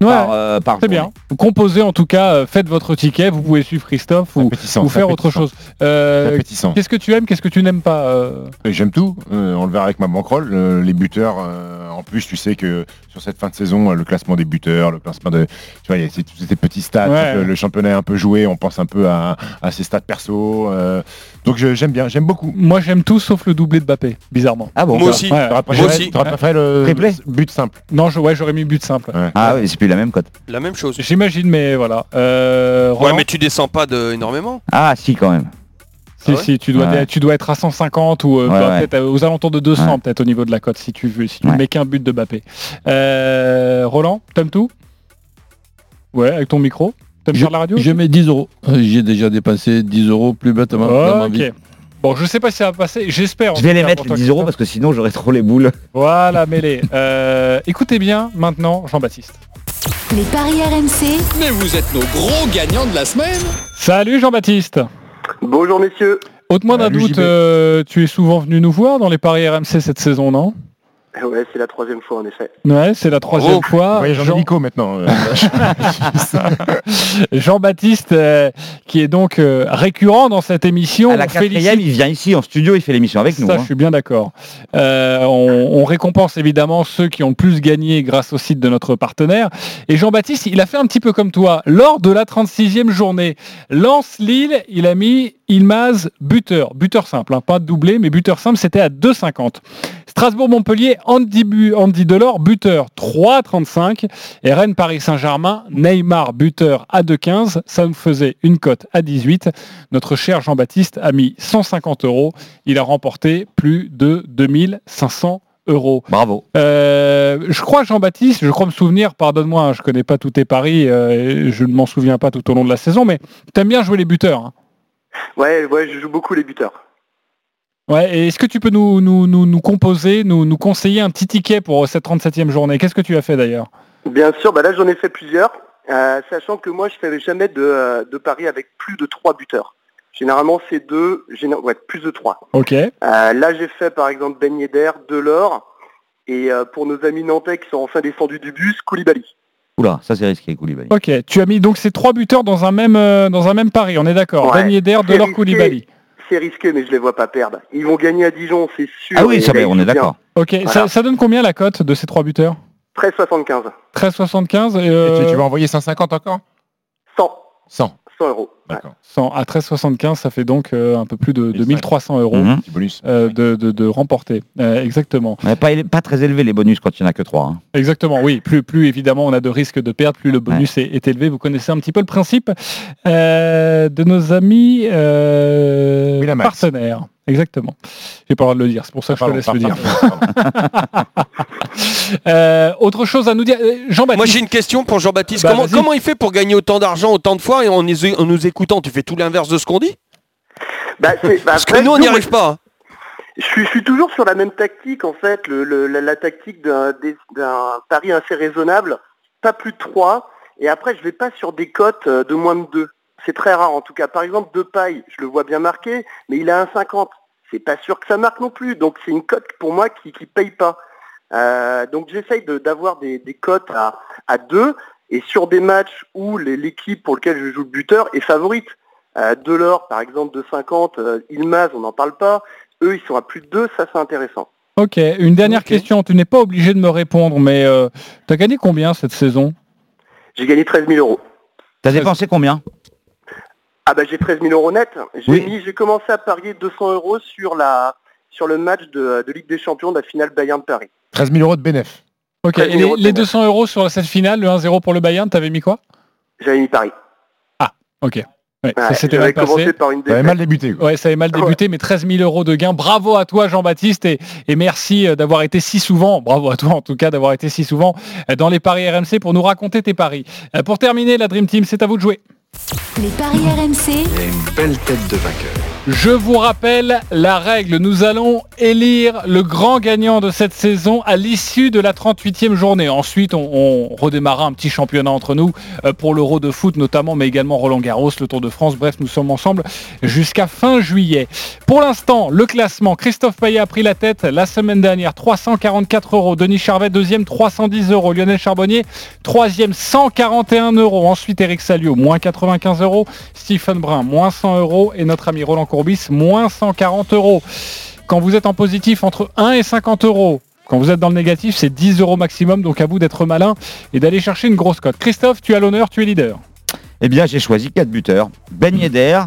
Ouais,
par, euh, par
Très bien. Composez en tout cas, euh, faites votre ticket, vous pouvez suivre Christophe ou, faire
c'est
autre chose. Euh,
C'est appétissant.
Qu'est-ce que tu aimes, qu'est-ce que tu n'aimes pas euh
J'aime tout. Euh, on le verra avec ma bankroll. Euh, les buteurs, euh, en plus, tu sais que sur cette fin de saison, euh, le classement des buteurs, le classement de, tu vois, il y a ces, tous ces petits stats.
Ouais.
Le, le championnat est un peu joué. On pense un peu à, à ses stats perso. euh, donc je- j'aime bien, j'aime beaucoup.
Moi, j'aime tout sauf le doublé de Mbappé, bizarrement.
Ah bon
Moi aussi.
Ouais.
T'aurais préféré, t'aurais préféré le
Triplé
but simple.
Non, je, ouais, j'aurais mis but simple.
Ah oui, c'est plus la même cote.
La même chose.
J'imagine, mais voilà. Euh,
Ouais, mais tu descends pas de énormément.
Ah si quand même.
Si,
Ah ouais
si, tu dois,
Ouais.
tu dois être à 150 ou euh,
Ouais, ouais.
peut-être aux alentours de 200
Ouais.
peut-être au niveau de la cote si tu veux, si tu
Ouais.
mets qu'un but de Mbappé. Euh, Roland, t'aimes tout? Ouais, avec ton micro? T'aimes
Je,
faire la radio
je mets 10 euros. Euh, J'ai déjà dépensé 10 euros plus bêtement dans ma vie.
Bon, je sais pas si ça va passer, j'espère. en
Je vais les mettre les 10 euros parce que sinon j'aurais trop les boules.
Voilà, mêlé. Euh, écoutez bien maintenant Jean-Baptiste.
Les paris RMC.
Mais vous êtes nos gros gagnants de la semaine.
Salut Jean-Baptiste
Bonjour messieurs.
Ôte-moi d'un doute, euh, tu es souvent venu nous voir dans les paris RMC cette saison, non?
Ouais, c'est la troisième fois en effet.
Ouais, c'est la troisième fois.
Voyage
Jean-
hélico maintenant. euh.
Jean-Baptiste, euh, qui est donc euh, récurrent dans cette émission.
À la quatrième, il vient ici en studio, il fait l'émission avec nous.
Ça,
hein.
je suis bien d'accord. Euh, on, on récompense évidemment ceux qui ont le plus gagné grâce au site de notre partenaire. Et Jean-Baptiste, il a fait un petit peu comme toi. Lors de la 36e journée, Lance-Lille, il a mis Ilmaz buteur. Buteur simple, hein, pas doublé, mais buteur simple, c'était à 2,50. Strasbourg-Montpellier, Andy, Bu- Andy Delors, buteur 3,35. Et Rennes-Paris Saint-Germain, Neymar, buteur à 2,15. Ça nous faisait une cote à 18. Notre cher Jean-Baptiste a mis 150 euros. Il a remporté plus de 2500 euros.
Bravo.
Euh, je crois, Jean-Baptiste, je crois me souvenir, pardonne-moi, hein, je connais pas tous tes paris, euh, et je ne m'en souviens pas tout au long de la saison, mais tu aimes bien jouer les buteurs. hein?
Ouais, ouais, je joue beaucoup les buteurs.
Ouais, et est-ce que tu peux nous, nous, nous, nous composer, nous, nous conseiller un petit ticket pour cette 37e journée? Qu'est-ce que tu as fait d'ailleurs?
Bien sûr, bah là j'en ai fait plusieurs, euh, sachant que moi je fais jamais de, euh, de paris avec plus de trois buteurs. Généralement c'est deux, géné- ouais, plus de trois.
Ok.
Euh, là j'ai fait par exemple Ben Yedder, Delors, et euh, pour nos amis nantais qui sont enfin descendus du bus, Koulibaly.
Oula, ça c'est risqué, Koulibaly.
Ok, tu as mis donc ces trois buteurs dans un même, euh, dans un même pari, on est d'accord
Ouais.
Ben Yedder,
C'est
Delors. Koulibaly.
C'est risqué mais je les vois pas perdre. Ils vont gagner à Dijon, c'est sûr.
Ah oui, ça, on est d'accord.
Ok,
Voilà.
ça, ça donne combien la cote de ces trois buteurs
13,75.
13,75 et,
Et
euh,
tu, tu vas envoyer 150 encore?
100.
100.
100 euros.
D'accord.
100 à 13,75, ça fait donc euh, un peu plus de, de
1500
1300 euros.
Petit bonus.
euh, de, de, de remporter. Euh, exactement.
Mais pas, pas très élevé les bonus quand il n'y en a que trois. hein.
Exactement, oui. Plus, plus évidemment on a de risques de perdre, plus le bonus est, est élevé. Vous connaissez un petit peu le principe euh, de nos amis euh, partenaires. Exactement. J'ai pas le droit de le dire, c'est pour ça que je te
Pardon,
laisse le
pardon,
dire. Euh, autre chose à nous dire, Euh, Jean-Baptiste.
Moi j'ai une question pour Jean-Baptiste.
Bah,
comment, il fait pour gagner autant d'argent autant de fois et en, nous- en nous écoutant? Tu fais tout l'inverse de ce qu'on dit?
Bah, bah,
Parce que
après,
nous on n'y arrive pas. hein.
Je suis, je suis toujours sur la même tactique en fait, le- le- la, la tactique d'un pari assez raisonnable, pas plus de 3, et après je vais pas sur des cotes euh, de moins de 2. C'est très rare en tout cas. Par exemple, de paille, je le vois bien marqué, mais il a un 50. C'est pas sûr que ça marque non plus. Donc c'est une cote pour moi qui qui paye pas. Euh, donc j'essaye de- d'avoir des, des cotes à, à 2 et sur des matchs où l'équipe pour lequel je joue le buteur est favorite. Euh, Delors par exemple de 50, euh, Ilmaz on n'en parle pas. Eux ils sont à plus de 2, ça c'est intéressant.
Ok, une dernière question. Tu n'es pas obligé de me répondre, mais euh, tu as gagné combien cette saison?
J'ai gagné 13 000 euros.
T'as dépensé combien?
Ah bah j'ai 13 000 euros net. J'ai
Oui.
mis- j'ai commencé à parier 200 euros sur la sur le match de, de Ligue des Champions de la finale Bayern de Paris.
13 000 euros de bénéf.
Ok,
13
et
000
les, les
bénéfice.
200 euros sur cette finale, le 1-0 pour le Bayern, t'avais mis quoi?
J'avais mis Paris.
Ok. Ouais, ça s'était mal passé.
par une
Ça avait mal débuté. quoi.
Ouais, ça avait mal débuté, mais 13 000 euros de gains. Bravo à toi, Jean-Baptiste, et, et merci euh, d'avoir été si souvent, bravo à toi en tout cas, d'avoir été si souvent euh, dans les paris RMC pour nous raconter tes paris. Euh, Pour terminer, la Dream Team, c'est à vous de jouer.
Les paris RMC,
Il une belle tête de vainqueur.
Je vous rappelle la règle. Nous allons élire le grand gagnant de cette saison à l'issue de la 38e journée. Ensuite, on, redémarrera un petit championnat entre nous euh, pour l'Euro de foot notamment, mais également Roland Garros, le Tour de France. Bref, nous sommes ensemble jusqu'à fin juillet. Pour l'instant, le classement. Christophe Payet a pris la tête la semaine dernière. 344 euros. Denis Charvet, deuxième, 310 euros. Lionel Charbonnier, troisième, 141 euros. Ensuite, Eric Salio, moins 95 euros. Stephen Brun, moins 100 euros. Et notre ami Roland Courbis, moins 140 euros. Quand vous êtes en positif entre 1 et 50 euros, quand vous êtes dans le négatif, c'est 10 euros maximum. Donc à vous d'être malin et d'aller chercher une grosse cote. Christophe, tu as l'honneur, tu es leader.
Eh bien, j'ai choisi quatre buteurs. Ben Yedder,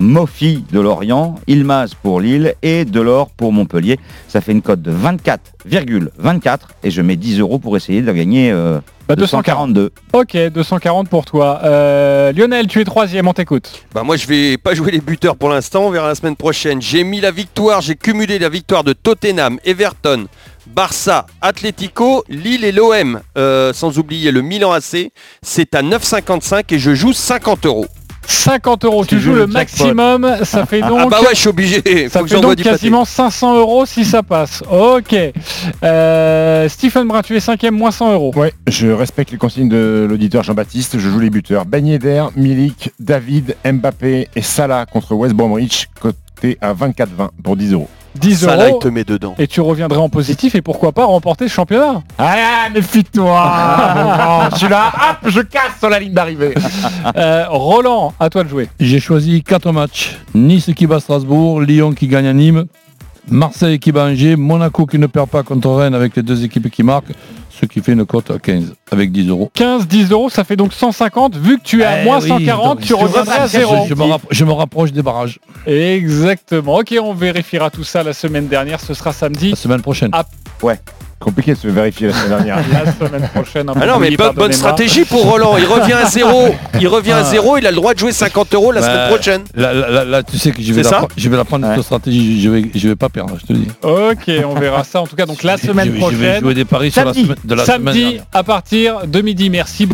Mofi de Lorient, Ilmaz pour Lille et Delors pour Montpellier. Ça fait une cote de 24,24 et je mets 10 euros pour essayer de gagner euh,
Bah,
242.
Ok, 240 pour toi. Euh, Lionel, tu es troisième, on t'écoute.
Bah moi je vais pas jouer les buteurs pour l'instant, on verra la semaine prochaine. J'ai mis la victoire, j'ai cumulé la victoire de Tottenham, Everton, Barça, Atlético, Lille et l'OM, euh, sans oublier le Milan AC. C'est à 9,55 et je joue 50 euros.
50 euros, tu, joues le
jackpot.
maximum, ça fait donc...
ah bah ouais, je suis obligé.
Ça
Faut
fait donc
du pâté.
quasiment 500 euros si ça passe. Ok. Euh, Stephen Brun, tu es cinquième, moins 100 euros.
Ouais, je respecte les consignes de l'auditeur Jean-Baptiste. Je joue les buteurs. Ben Yedder, Milik, David, Mbappé et Salah contre West Bromwich, coté à 24,20 pour 10 euros.
10
Ça là, il
euros.
te met dedans.
Et tu reviendrais en positif et pourquoi pas remporter ce championnat
Ah, méfie-toi Je suis là, hop, je casse sur la ligne d'arrivée
Euh, Roland, à toi de jouer.
J'ai choisi 4 matchs. Nice qui bat Strasbourg, Lyon qui gagne à Nîmes, Marseille qui bat Angers, Monaco qui ne perd pas contre Rennes avec les deux équipes qui marquent, ce qui fait une cote à 15 avec 10 euros.
15, 10 euros, ça fait donc 150. Vu que tu es à
Eh
moins
oui,
140,
donc,
tu
je
reviendrais à
je-
zéro.
Je, me rapp- je me rapproche des barrages.
Exactement. Ok, on vérifiera tout ça la semaine dernière. Ce sera samedi.
La semaine prochaine.
Ah.
Ouais.
Compliqué de se vérifier la semaine dernière.
La semaine prochaine.
Ah non mais bonne, stratégie pour Roland. Il revient à zéro. Il revient à
Ah.
zéro. Il a le droit de jouer 50 euros la
Bah,
semaine prochaine.
Là, là- tu sais que je vais, la, je vais la prendre
Ouais.
cette stratégie, je vais, je vais pas perdre, je te dis.
Ok, on verra ça. En tout cas, donc la semaine
je vais- Je vais
prochaine.
jouer des paris sur la
Samedi,
semaine, de la semaine
samedi à partir de midi. Merci.